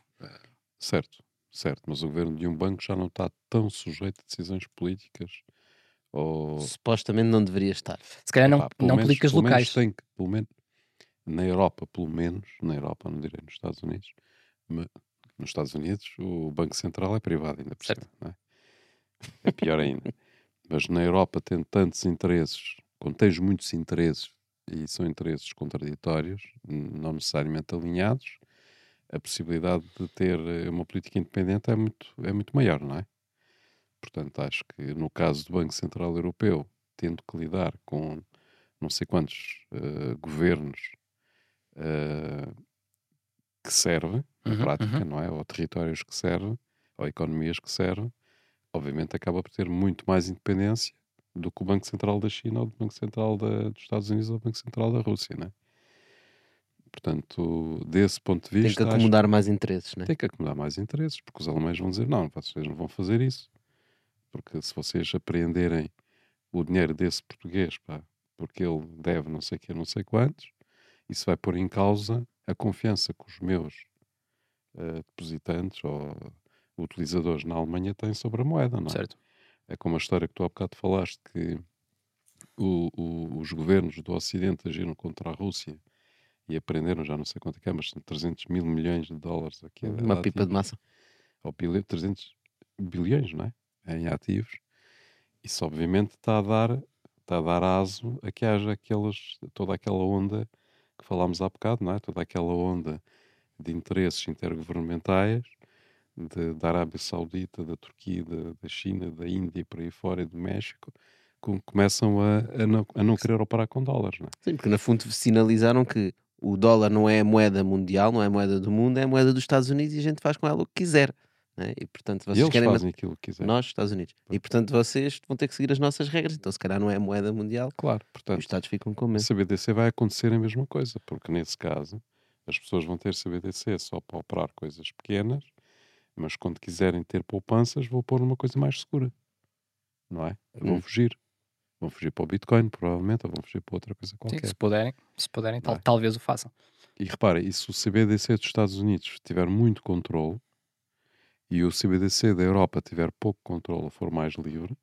[SPEAKER 3] Certo, certo, mas o governo de um banco já não está tão sujeito a decisões políticas ou
[SPEAKER 1] Supostamente não deveria estar.
[SPEAKER 2] Se calhar não,
[SPEAKER 3] Epá,
[SPEAKER 2] não
[SPEAKER 3] menos-
[SPEAKER 2] políticas
[SPEAKER 3] pelo menos
[SPEAKER 2] locais.
[SPEAKER 3] tem que, pelo menos, na Europa, pelo menos, na Europa, não direi nos Estados Unidos, mas nos Estados Unidos o Banco Central é privado ainda por
[SPEAKER 2] Certo.
[SPEAKER 3] cima, não é? É pior ainda. mas na Europa, tendo tantos interesses, quando tens muitos interesses e são interesses contraditórios, não necessariamente alinhados, a possibilidade de ter eh, uma política independente é muito, é muito maior, não é? Portanto, acho que no caso do Banco Central Europeu, tendo que lidar com não sei quantos eh, governos eh, que servem, na
[SPEAKER 2] Uhum,
[SPEAKER 3] prática,
[SPEAKER 2] uhum.
[SPEAKER 3] não é? Ou territórios que servem, ou economias que servem, obviamente acaba por ter muito mais independência do que o Banco Central da China ou do Banco Central da- dos Estados Unidos ou do Banco Central da Rússia, não é? Portanto, desse ponto de
[SPEAKER 1] Tem
[SPEAKER 3] vista,
[SPEAKER 1] que
[SPEAKER 3] acho
[SPEAKER 1] acomodar mais interesses, não é?
[SPEAKER 3] tem que acumular mais interesses, porque os alemães vão dizer: não, vocês não vão fazer isso. Porque se vocês apreenderem o dinheiro desse português, pá, porque ele deve não sei o que, não sei quantos, isso vai pôr em causa a confiança que os meus eh, depositantes ou utilizadores na Alemanha têm sobre a moeda, não é?
[SPEAKER 2] Certo.
[SPEAKER 3] É como a história que tu há bocado falaste que o- o- os governos do Ocidente agiram contra a Rússia e aprenderam já não sei quanto é que é, mas são 300 mil milhões de dólares aqui.
[SPEAKER 1] Uma pipa de massa.
[SPEAKER 3] Ou bilhões, 300 bilhões, não é? Em ativos. Isso obviamente está a dar, está a dar aso a que haja aquelas, toda aquela onda que falámos há bocado, não é? Toda aquela onda de interesses intergovernamentais de, da Arábia Saudita, da Turquia, da, da China, da Índia e por aí fora e do México, com, começam a, a, não, a não querer operar com dólares, não é?
[SPEAKER 1] Sim, porque na fundo sinalizaram que o dólar não é a moeda mundial, não é a moeda do mundo, é a moeda dos Estados Unidos e a gente faz com ela o que quiser. né? E portanto
[SPEAKER 3] E
[SPEAKER 1] vocês
[SPEAKER 3] eles
[SPEAKER 1] querem.
[SPEAKER 3] fazem aquilo que quiserem.
[SPEAKER 1] Nós, Estados Unidos. E portanto vocês vão ter que seguir as nossas regras. Então se calhar não é a moeda mundial.
[SPEAKER 3] Claro,
[SPEAKER 1] Os
[SPEAKER 3] portanto,
[SPEAKER 1] Estados ficam com medo.
[SPEAKER 3] CBDC vai acontecer a mesma coisa, porque nesse caso as pessoas vão ter CBDC só para operar coisas pequenas, mas quando quiserem ter poupanças, vou pôr numa coisa mais segura, não é? Vão
[SPEAKER 1] Hum.
[SPEAKER 3] fugir. Vão fugir para o Bitcoin, provavelmente, ou vão fugir para outra coisa
[SPEAKER 2] Sim,
[SPEAKER 3] qualquer.
[SPEAKER 2] se puderem, se puderem tal-
[SPEAKER 3] Vai.
[SPEAKER 2] talvez o façam.
[SPEAKER 3] E repara, e se o CBDC dos Estados Unidos tiver muito controle e o CBDC da Europa tiver pouco controle ou for mais livre,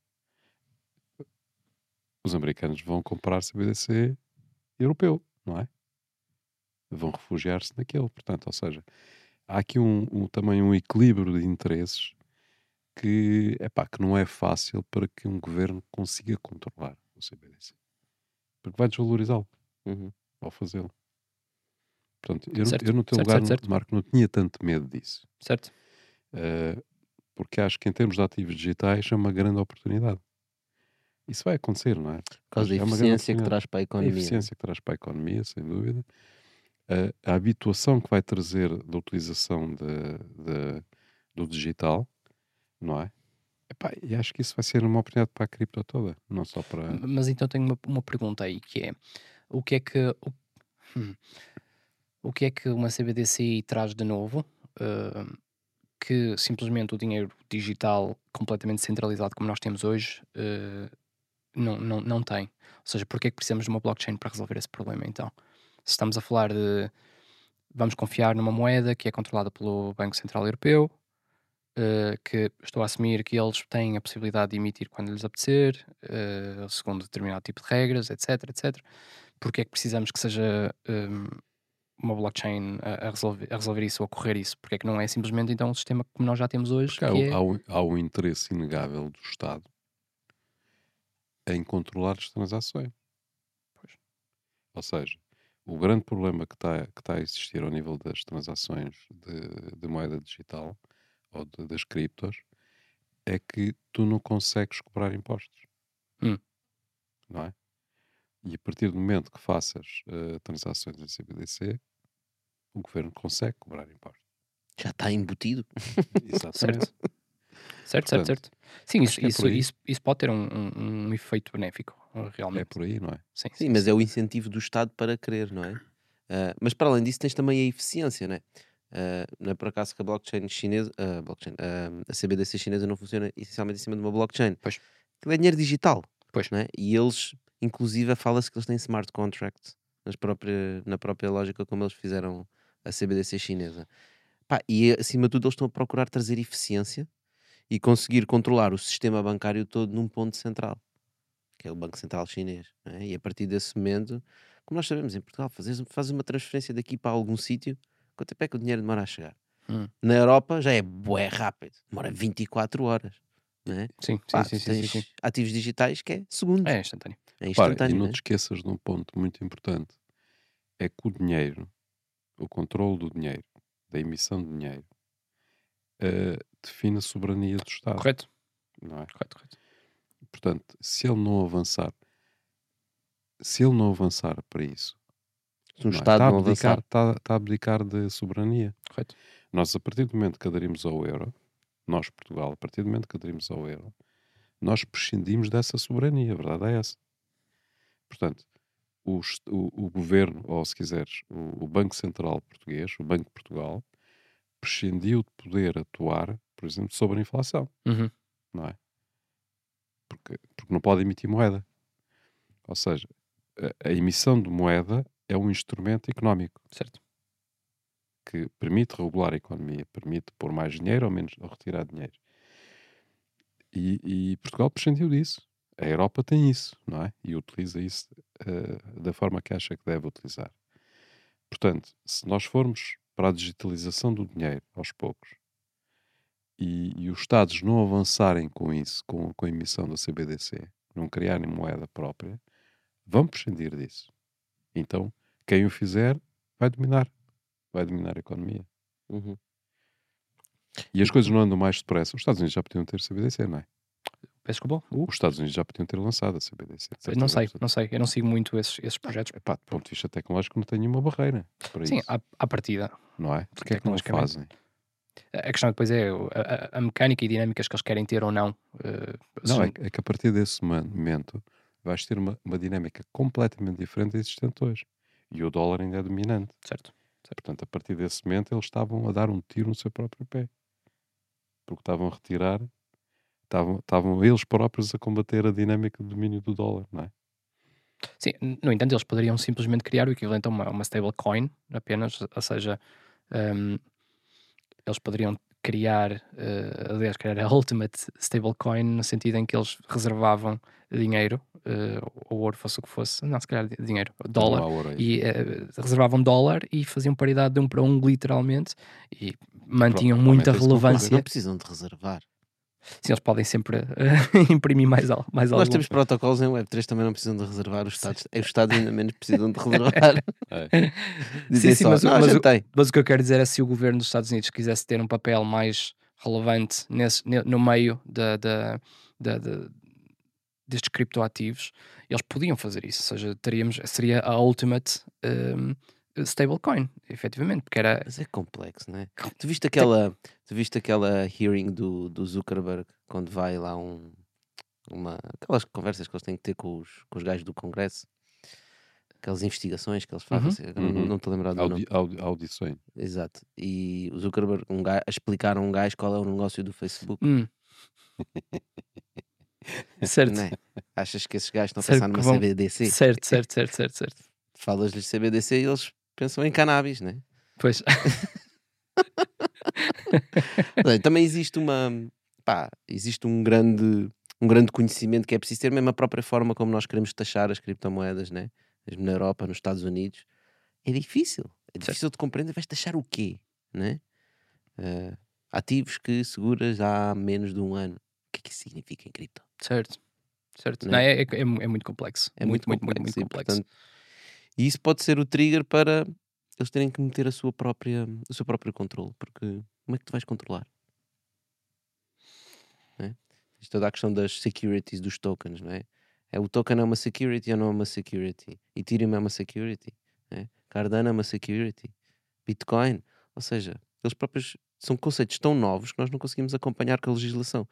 [SPEAKER 3] os americanos vão comprar CBDC europeu, não é? Vão refugiar-se naquele. Portanto, ou seja, há aqui um, um- também um equilíbrio de interesses que, epá, que não é fácil para que um governo consiga controlar o CBDC. Porque vai desvalorizá-lo
[SPEAKER 1] Uhum.
[SPEAKER 3] ao fazê-lo. Portanto, eu,
[SPEAKER 2] Certo,
[SPEAKER 3] no- eu no teu
[SPEAKER 2] certo,
[SPEAKER 3] lugar,
[SPEAKER 2] certo.
[SPEAKER 3] Marco, não tinha tanto medo disso.
[SPEAKER 2] Certo?
[SPEAKER 3] Eh, porque acho que em termos de ativos digitais é uma grande oportunidade. Isso vai acontecer, não é?
[SPEAKER 1] Por causa da
[SPEAKER 3] É
[SPEAKER 1] eficiência que
[SPEAKER 3] oportunidade.
[SPEAKER 1] traz para a
[SPEAKER 3] A
[SPEAKER 1] economia. né?
[SPEAKER 3] eficiência que traz para a economia, sem dúvida. A, a habituação que vai trazer da utilização de, de- do digital, não é? Epá, e acho que isso vai ser uma oportunidade para a cripto toda, não só para.
[SPEAKER 2] Mas então tenho uma, uma pergunta aí que é o que é que o, hum, o que é que uma CBDCI traz de novo uh, que simplesmente o dinheiro digital completamente centralizado como nós temos hoje uh, não, não, não tem? Ou seja, porque é que precisamos de uma blockchain para resolver esse problema então? Se estamos a falar de vamos confiar numa moeda que é controlada pelo Banco Central Europeu, uh, que estou a assumir que eles têm a possibilidade de emitir quando lhes apetecer, uh, segundo determinado tipo de regras, etc, etc. Porque é que precisamos que seja um, uma blockchain a, a resolver, a resolver isso ou a correr isso? Porque é que não é simplesmente então um sistema como nós já temos hoje,
[SPEAKER 3] há,
[SPEAKER 2] é...
[SPEAKER 3] há, há um interesse inegável do Estado em controlar as transações.
[SPEAKER 2] Pois.
[SPEAKER 3] Ou seja, o grande problema que está que tá a existir ao nível das transações de, de moeda digital ou de- das criptos é que tu não consegues cobrar impostos.
[SPEAKER 2] Hum.
[SPEAKER 3] Não é? E a partir do momento que faças eh, transações em CBDC, o governo consegue cobrar impostos.
[SPEAKER 1] Já está embutido.
[SPEAKER 3] Exatamente.
[SPEAKER 2] Certo. Certo, certo,
[SPEAKER 3] Portanto,
[SPEAKER 2] certo. Sim, isso,
[SPEAKER 3] que é
[SPEAKER 2] isso, isso, isso pode ter um, um- um efeito benéfico,
[SPEAKER 3] É
[SPEAKER 2] realmente.
[SPEAKER 3] por aí, não é?
[SPEAKER 2] Sim,
[SPEAKER 1] Sim, mas é o incentivo do Estado para querer, não é? Ah, mas para além disso, tens também a eficiência, não é? Ah, não é por acaso que a blockchain chinesa, a blockchain, a CBDC chinesa não funciona essencialmente em cima de uma blockchain.
[SPEAKER 2] Pois.
[SPEAKER 1] Aquilo é dinheiro digital.
[SPEAKER 2] Pois.
[SPEAKER 1] Não é? E eles, inclusive, fala-se que eles têm smart contracts nas própria, na própria lógica como eles fizeram a CBDC chinesa. Pá, e acima de tudo, eles estão a procurar trazer eficiência e conseguir controlar o sistema bancário todo num ponto central, que é o Banco Central Chinês. é? E a partir desse momento, como nós sabemos em Portugal, fazes, fazes uma transferência daqui para algum sítio, quanto tempo é que o dinheiro demora a chegar?
[SPEAKER 2] Hum.
[SPEAKER 1] Na Europa já é bué rápido, demora 24 horas. É?
[SPEAKER 2] Sim, sim,
[SPEAKER 1] Pá,
[SPEAKER 2] sim, sim, sim,
[SPEAKER 1] ativos digitais que é segundos,
[SPEAKER 2] É
[SPEAKER 1] é,
[SPEAKER 2] instantâneo.
[SPEAKER 3] Repara,
[SPEAKER 1] instantâneo.
[SPEAKER 3] e não
[SPEAKER 1] não
[SPEAKER 3] te
[SPEAKER 1] é?
[SPEAKER 3] esqueças de um ponto muito importante: é que o dinheiro, o controle do dinheiro, da emissão de dinheiro, eh, define a soberania do Estado.
[SPEAKER 2] Correto,
[SPEAKER 3] Não é?
[SPEAKER 2] correto, correto.
[SPEAKER 3] Portanto, se ele não avançar, se ele não avançar para isso,
[SPEAKER 1] Se um
[SPEAKER 3] não é?
[SPEAKER 1] Estado
[SPEAKER 3] está, a
[SPEAKER 1] não
[SPEAKER 3] abdicar,
[SPEAKER 1] avançar,
[SPEAKER 3] está, está a abdicar de soberania.
[SPEAKER 2] correto.
[SPEAKER 3] Nós, a partir do momento que aderimos ao euro, nós, Portugal, a partir do momento que aderimos ao euro, nós prescindimos dessa soberania, a verdade é essa. Portanto, o, o- o governo, ou se quiseres, o, o Banco Central Português, o Banco de Portugal, prescindiu de poder atuar, por exemplo, sobre a inflação,
[SPEAKER 2] Uhum.
[SPEAKER 3] não é? Porque, porque não pode emitir moeda. Ou seja, a, a emissão de moeda é um instrumento económico
[SPEAKER 2] Certo.
[SPEAKER 3] que permite regular a economia, permite pôr mais dinheiro ou menos ou retirar dinheiro. E, e Portugal prescindiu disso. A Europa tem isso, não é? E utiliza isso eh, da forma que acha que deve utilizar. Portanto, se nós formos para a digitalização do dinheiro aos poucos e, e os Estados não avançarem com isso, com, com a emissão da CBDC, não criarem moeda própria, vão prescindir disso. Então, quem o fizer vai dominar vai dominar a economia.
[SPEAKER 1] Uhum.
[SPEAKER 3] E as coisas não andam mais depressa. Os Estados Unidos já podiam ter CBDC, não é?
[SPEAKER 2] Peço desculpa. Uh,
[SPEAKER 3] Os Estados Unidos já podiam ter lançado a CBDC.
[SPEAKER 2] não sei, não sei. Eu não sigo muito esses, esses projetos.
[SPEAKER 3] Epá, do ponto de vista tecnológico, não tem nenhuma barreira para
[SPEAKER 2] Sim,
[SPEAKER 3] isso.
[SPEAKER 2] à, à partida.
[SPEAKER 3] Não é? Porque é que não fazem?
[SPEAKER 2] A questão depois é a, a- mecânica e dinâmicas que eles querem ter ou não. eh,
[SPEAKER 3] Não, é, que- é que a partir desse momento vais ter uma, uma dinâmica completamente diferente da existente hoje. E o dólar ainda é dominante.
[SPEAKER 2] Certo.
[SPEAKER 3] Portanto, a partir desse momento eles estavam a dar um tiro no seu próprio pé. Porque estavam a retirar, estavam, eles próprios a combater a dinâmica de domínio do dólar, não é?
[SPEAKER 2] Sim, no entanto, eles poderiam simplesmente criar o equivalente a uma, uma stablecoin apenas, ou seja, um, eles poderiam criar, eh, aliás, criar a ultimate stablecoin no sentido em que eles reservavam dinheiro, eh, ou ouro, fosse o que fosse, não, se calhar di- dinheiro, dólar, e eh, reservavam dólar e faziam paridade de um para um, literalmente, e mantinham muita
[SPEAKER 3] é
[SPEAKER 2] relevância.
[SPEAKER 1] Não precisam de reservar.
[SPEAKER 2] Sim, eles podem sempre eh, imprimir mais, al- mais
[SPEAKER 1] Nós temos protocolos em Web3 também não precisam de reservar. Os Estados, os Estados ainda menos precisam de reservar.
[SPEAKER 3] É.
[SPEAKER 1] Dizem
[SPEAKER 2] sim,
[SPEAKER 1] só,
[SPEAKER 2] mas mas o-. Mas o que eu quero dizer é se o governo dos Estados Unidos quisesse ter um papel mais relevante nesse, ne- no meio da, da, da- da- destes criptoativos, eles podiam fazer isso. Ou seja, teríamos, seria a ultimate um, stablecoin, efetivamente, porque era.
[SPEAKER 1] Mas é complexo, não é? Tu viste aquela, tu viste aquela hearing do, do Zuckerberg quando vai lá um, uma, aquelas conversas que eles têm que ter com os, com os gajos do Congresso, aquelas investigações que eles fazem,
[SPEAKER 2] Uhum.
[SPEAKER 1] assim, não-
[SPEAKER 3] Uhum.
[SPEAKER 1] não estou a lembrar do nome.
[SPEAKER 3] Audi, audi, audições.
[SPEAKER 1] Exato. E o Zuckerberg um gajo, a explicar a um gajo qual é o negócio do Facebook.
[SPEAKER 2] Hum. certo.
[SPEAKER 1] Não é? Achas que esses gajos estão a pensar numa
[SPEAKER 2] vão-
[SPEAKER 1] CBDC?
[SPEAKER 2] certo, certo, certo, certo, certo.
[SPEAKER 1] Falas-lhes CBDC e eles pensam em cannabis, né?
[SPEAKER 2] Pois,
[SPEAKER 1] Também existe uma pá, existe um grande um grande conhecimento que é preciso ter mesmo a própria forma como nós queremos taxar as criptomoedas, né? Mesmo na Europa, nos Estados Unidos, é difícil. É difícil de compreender. Vais taxar o quê, né? Eh, ativos que seguras há menos de um ano. O que é que isso significa em cripto?
[SPEAKER 2] certo. Certo.
[SPEAKER 1] Não
[SPEAKER 2] Não,
[SPEAKER 1] é?
[SPEAKER 2] é, é, é é muito complexo.
[SPEAKER 1] É
[SPEAKER 2] muito, muito, muito, muito
[SPEAKER 1] e,
[SPEAKER 2] complexo.
[SPEAKER 1] portanto, e isso pode ser o trigger para eles terem que meter a sua própria, o seu próprio controle, porque como é que tu vais controlar? Não é? Isto é da questão das securities dos tokens, não é? é? O token é uma security ou não é uma security? Ethereum é uma security, é? Cardano é uma security, Bitcoin, ou seja, eles próprios são conceitos tão novos que nós não conseguimos acompanhar com a legislação.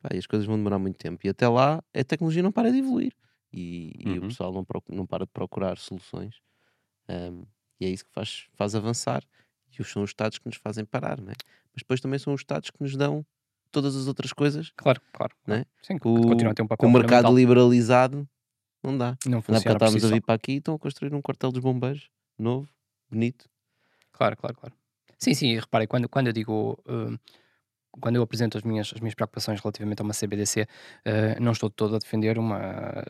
[SPEAKER 1] Pá, e as coisas vão demorar muito tempo. E até lá a tecnologia não para de evoluir e, e o
[SPEAKER 3] Uhum.
[SPEAKER 1] pessoal não, procu- não para de procurar soluções. Ahm, e é isso que faz, faz avançar. E os são os Estados que nos fazem parar, né? mas depois também são os Estados que nos dão todas as outras coisas.
[SPEAKER 2] Claro, claro.
[SPEAKER 1] Não é?
[SPEAKER 2] Sim,
[SPEAKER 1] Com,
[SPEAKER 2] continua a ter um papel
[SPEAKER 1] o mercado liberalizado, não dá.
[SPEAKER 2] Não
[SPEAKER 1] Não para
[SPEAKER 2] funciona si
[SPEAKER 1] estarmos a vir para aqui e estão a construir um quartel dos bombeiros novo, bonito.
[SPEAKER 2] Claro, claro, claro. Sim, sim, e reparem, quando, quando eu digo, hum, quando eu apresento as minhas, as minhas preocupações relativamente a uma CBDC, eh, não estou todo a defender uma,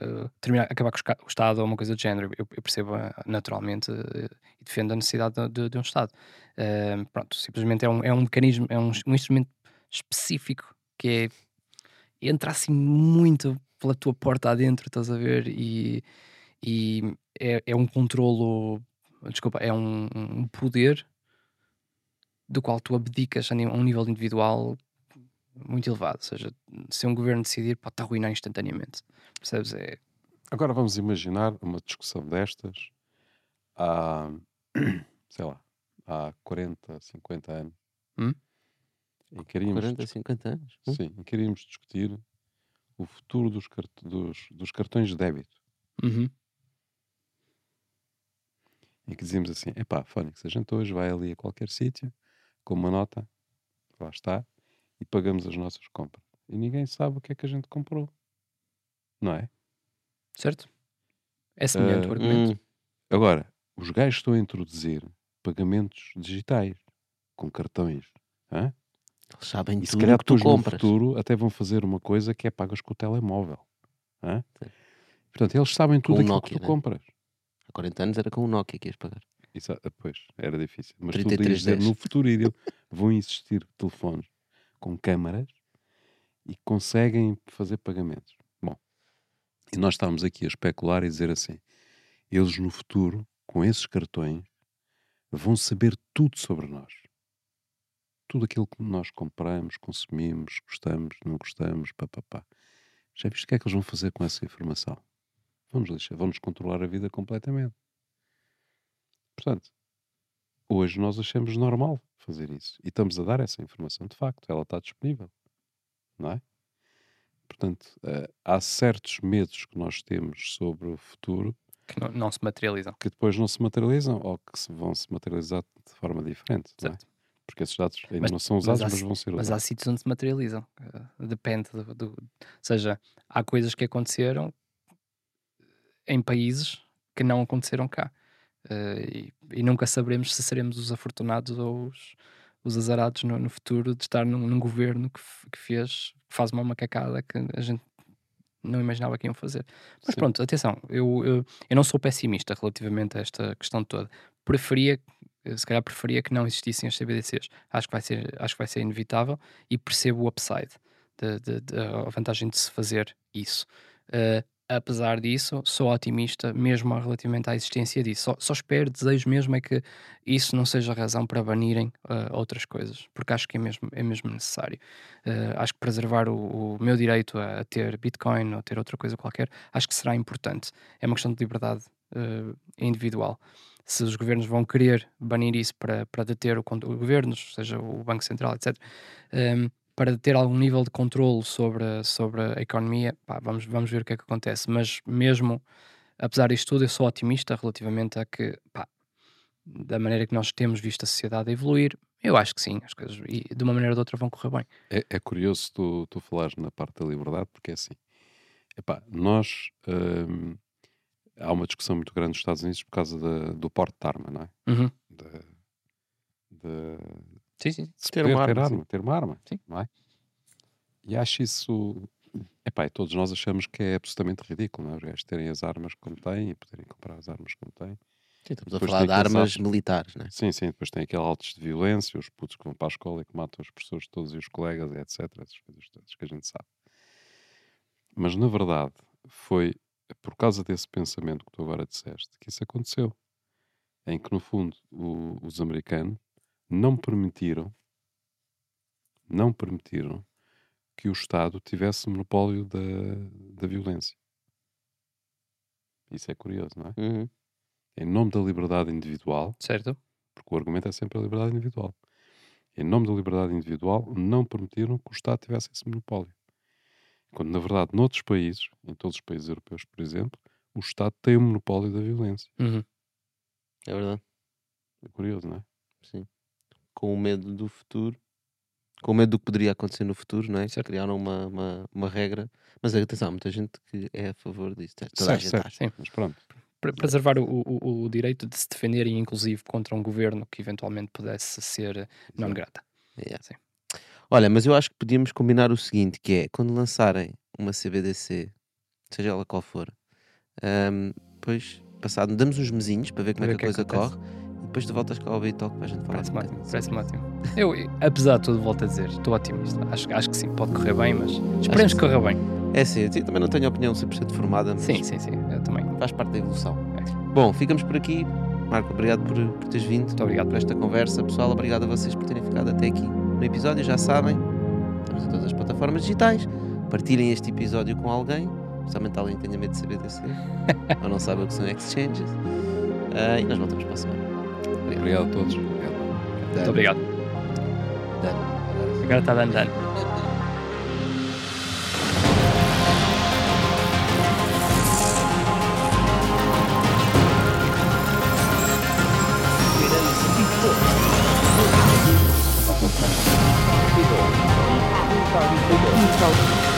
[SPEAKER 2] eh, terminar, acabar com o Estado ou uma coisa do género. Eu, eu percebo eh, naturalmente e defendo a necessidade de, de- de um Estado. Pronto, simplesmente é um, é um mecanismo, é um, um instrumento específico que é, entra assim muito pela tua porta adentro, estás a ver? E, e é, é um controlo, desculpa, é um, um poder do qual tu abdicas a um nível individual muito elevado. Ou seja, se um governo decidir, pode-te arruinar instantaneamente. Percebes? É,
[SPEAKER 3] Agora vamos imaginar uma discussão destas há, sei lá, há 40, 50 anos.
[SPEAKER 2] Hum?
[SPEAKER 3] Em que iríamos
[SPEAKER 1] 40, 50 anos. Hum?
[SPEAKER 3] Sim, em que iríamos discutir o futuro dos, cart- dos- dos cartões de débito.
[SPEAKER 2] Uhum.
[SPEAKER 3] Em que dizíamos assim: epá, Fónix, a gente hoje vai ali a qualquer sítio com uma nota, lá está, e pagamos as nossas compras. E ninguém sabe o que é que a gente comprou. Não é?
[SPEAKER 2] Certo? É semelhante
[SPEAKER 3] Eh,
[SPEAKER 2] o argumento.
[SPEAKER 1] Hum,
[SPEAKER 3] Agora, os gajos estão a introduzir pagamentos digitais com cartões. hã?
[SPEAKER 1] eles sabem
[SPEAKER 3] E se calhar
[SPEAKER 1] que tu
[SPEAKER 3] depois no
[SPEAKER 1] compras.
[SPEAKER 3] futuro até vão fazer uma coisa que é pagas com o telemóvel. hã?
[SPEAKER 1] Sim.
[SPEAKER 3] Portanto, eles sabem
[SPEAKER 1] Com
[SPEAKER 3] tudo
[SPEAKER 1] o
[SPEAKER 3] aquilo
[SPEAKER 1] Nokia,
[SPEAKER 3] que tu
[SPEAKER 1] né?
[SPEAKER 3] compras.
[SPEAKER 1] Há 40 anos era com o Nokia que ias pagar.
[SPEAKER 3] Isso, ah, pois, era difícil. Mas tu
[SPEAKER 1] 3310.
[SPEAKER 3] podias dizer, no futuro iriam- vão existir telefones com câmaras e conseguem fazer pagamentos. Bom, e nós estamos aqui a especular e dizer assim, eles no futuro, com esses cartões, vão saber tudo sobre nós. Tudo aquilo que nós compramos, consumimos, gostamos, não gostamos, papapá. Já viste o que é que eles vão fazer com essa informação? Vão-nos lixar, vão-nos controlar a vida completamente. Portanto, hoje nós achamos normal fazer isso. E estamos a dar essa informação de facto, ela está disponível, não é? Portanto, eh, há certos medos que nós temos sobre o futuro
[SPEAKER 2] Que não, não se materializam.
[SPEAKER 3] que depois não se materializam ou que se vão se materializar de forma diferente, não é? Porque esses dados ainda
[SPEAKER 2] Mas-
[SPEAKER 3] não são
[SPEAKER 2] mas
[SPEAKER 3] usados,
[SPEAKER 2] há
[SPEAKER 3] mas, vão ser
[SPEAKER 2] Mas há
[SPEAKER 3] usados.
[SPEAKER 2] sítios onde se materializam. Eh, depende do, do- Ou seja, há coisas que aconteceram em países que não aconteceram cá. Eh, e, e nunca saberemos se seremos os afortunados ou os, os azarados no, no futuro de estar num, num governo que, que fez, que faz uma macacada que a gente não imaginava que iam fazer. Mas
[SPEAKER 3] Sim.
[SPEAKER 2] pronto, atenção, eu, eu, eu não sou pessimista relativamente a esta questão toda. Preferia, eh, se calhar preferia que não existissem as CBDCs. Acho que vai ser, acho que vai ser inevitável e percebo o upside, de, de- de- a vantagem de se fazer isso. Eh, apesar disso, sou otimista mesmo relativamente à existência disso. Só, só espero, desejo mesmo é que isso não seja razão para banirem eh, outras coisas, porque acho que é mesmo, é mesmo necessário. Eh, acho que preservar o, o meu direito a, a ter Bitcoin ou ter outra coisa qualquer, acho que será importante. É uma questão de liberdade eh, individual. Se os governos vão querer banir isso para, para deter o, o governo, seja o Banco Central, etc., ehm, para ter algum nível de controle sobre, a- sobre a economia, pá, vamos, vamos ver o que é que acontece. Mas mesmo, apesar disto tudo, eu sou otimista relativamente a que, pá, da maneira que nós temos visto a sociedade evoluir, eu acho que sim, as coisas, e de uma maneira ou de outra vão correr bem.
[SPEAKER 3] É, é curioso tu, tu falares na parte da liberdade, porque é assim. Epá, nós. hum, há uma discussão muito grande nos Estados Unidos por causa da- do porte de arma, não é?
[SPEAKER 2] Uhum.
[SPEAKER 3] Da- da-
[SPEAKER 2] Sim, sim.
[SPEAKER 3] se
[SPEAKER 1] Ter
[SPEAKER 3] poder
[SPEAKER 1] uma
[SPEAKER 3] ter
[SPEAKER 1] arma,
[SPEAKER 3] arma, ter uma arma,
[SPEAKER 2] Sim.
[SPEAKER 3] não é? E acho isso. Epá, todos nós achamos que é absolutamente ridículo, não é? Os gajos terem as armas como têm e poderem comprar as armas como têm.
[SPEAKER 1] Sim, estamos a
[SPEAKER 3] Depois
[SPEAKER 1] falar
[SPEAKER 3] tem
[SPEAKER 1] de armas
[SPEAKER 3] atos-
[SPEAKER 1] militares, né?
[SPEAKER 3] Sim, sim, depois tem aqueles altos de violência, os putos que vão para a escola e que matam os professores todos e os colegas, etc. Essas coisas todas que a gente sabe. Mas na verdade, foi por causa desse pensamento que tu agora disseste que isso aconteceu. Em que, no fundo, o- os americanos não permitiram, não permitiram que o Estado tivesse monopólio da, da violência. Isso é curioso, não é?
[SPEAKER 1] Uhum.
[SPEAKER 3] Em nome da liberdade individual,
[SPEAKER 2] Certo?
[SPEAKER 3] porque o argumento é sempre a liberdade individual. Em nome da liberdade individual, não permitiram que o Estado tivesse esse monopólio. Quando, na verdade, noutros países, em todos os países europeus, por exemplo, o Estado tem o monopólio da violência.
[SPEAKER 2] Uhum.
[SPEAKER 1] É verdade.
[SPEAKER 3] É curioso, não é?
[SPEAKER 1] Sim. Com o medo do futuro, com o medo do que poderia acontecer no futuro, não é?
[SPEAKER 2] Certo.
[SPEAKER 1] Criaram uma, uma, uma regra. Mas atenção, há muita gente que é a favor disso. Toda a
[SPEAKER 3] Certo,
[SPEAKER 1] gente
[SPEAKER 3] certo.
[SPEAKER 1] acha.
[SPEAKER 2] Sim.
[SPEAKER 3] Mas pronto.
[SPEAKER 2] Pre- Preservar o, o, o direito de se defenderem, inclusive, contra um governo que eventualmente pudesse ser não grata.
[SPEAKER 1] Yeah.
[SPEAKER 2] Sim.
[SPEAKER 1] Olha, mas eu acho que podíamos combinar o seguinte, que é, quando lançarem uma CBDC, seja ela qual for, ahm, depois, passado, damos uns mesinhos para ver como é que a
[SPEAKER 2] o
[SPEAKER 1] coisa
[SPEAKER 2] que acontece.
[SPEAKER 1] corre, depois tu voltas cá ao Talk para a gente falar.
[SPEAKER 2] Parece-me ótimo.
[SPEAKER 1] sobre
[SPEAKER 2] ótimo. Eu, apesar de tudo, volto a dizer, estou otimista. Acho, acho que sim, pode correr bem, mas esperemos
[SPEAKER 1] que
[SPEAKER 2] que corra bem.
[SPEAKER 1] É sim, eu também não tenho opinião 100% formada, mas
[SPEAKER 2] Sim, sim, sim. Eu também.
[SPEAKER 1] faz parte da evolução.
[SPEAKER 2] É.
[SPEAKER 1] Bom, ficamos por aqui. Marco, obrigado por, por teres vindo.
[SPEAKER 2] Muito obrigado.
[SPEAKER 1] por esta conversa. Pessoal, obrigado a vocês por terem ficado até aqui no episódio. Já sabem, estamos em todas as plataformas digitais. Partilhem este episódio com alguém, especialmente alguém que tenha medo de CBDC ou não saiba o que são exchanges. Ah, e nós voltamos para a semana.
[SPEAKER 3] Obrigado a todos. Obrigado.
[SPEAKER 2] Muito obrigado. Agora está dando dano.
[SPEAKER 4] Então,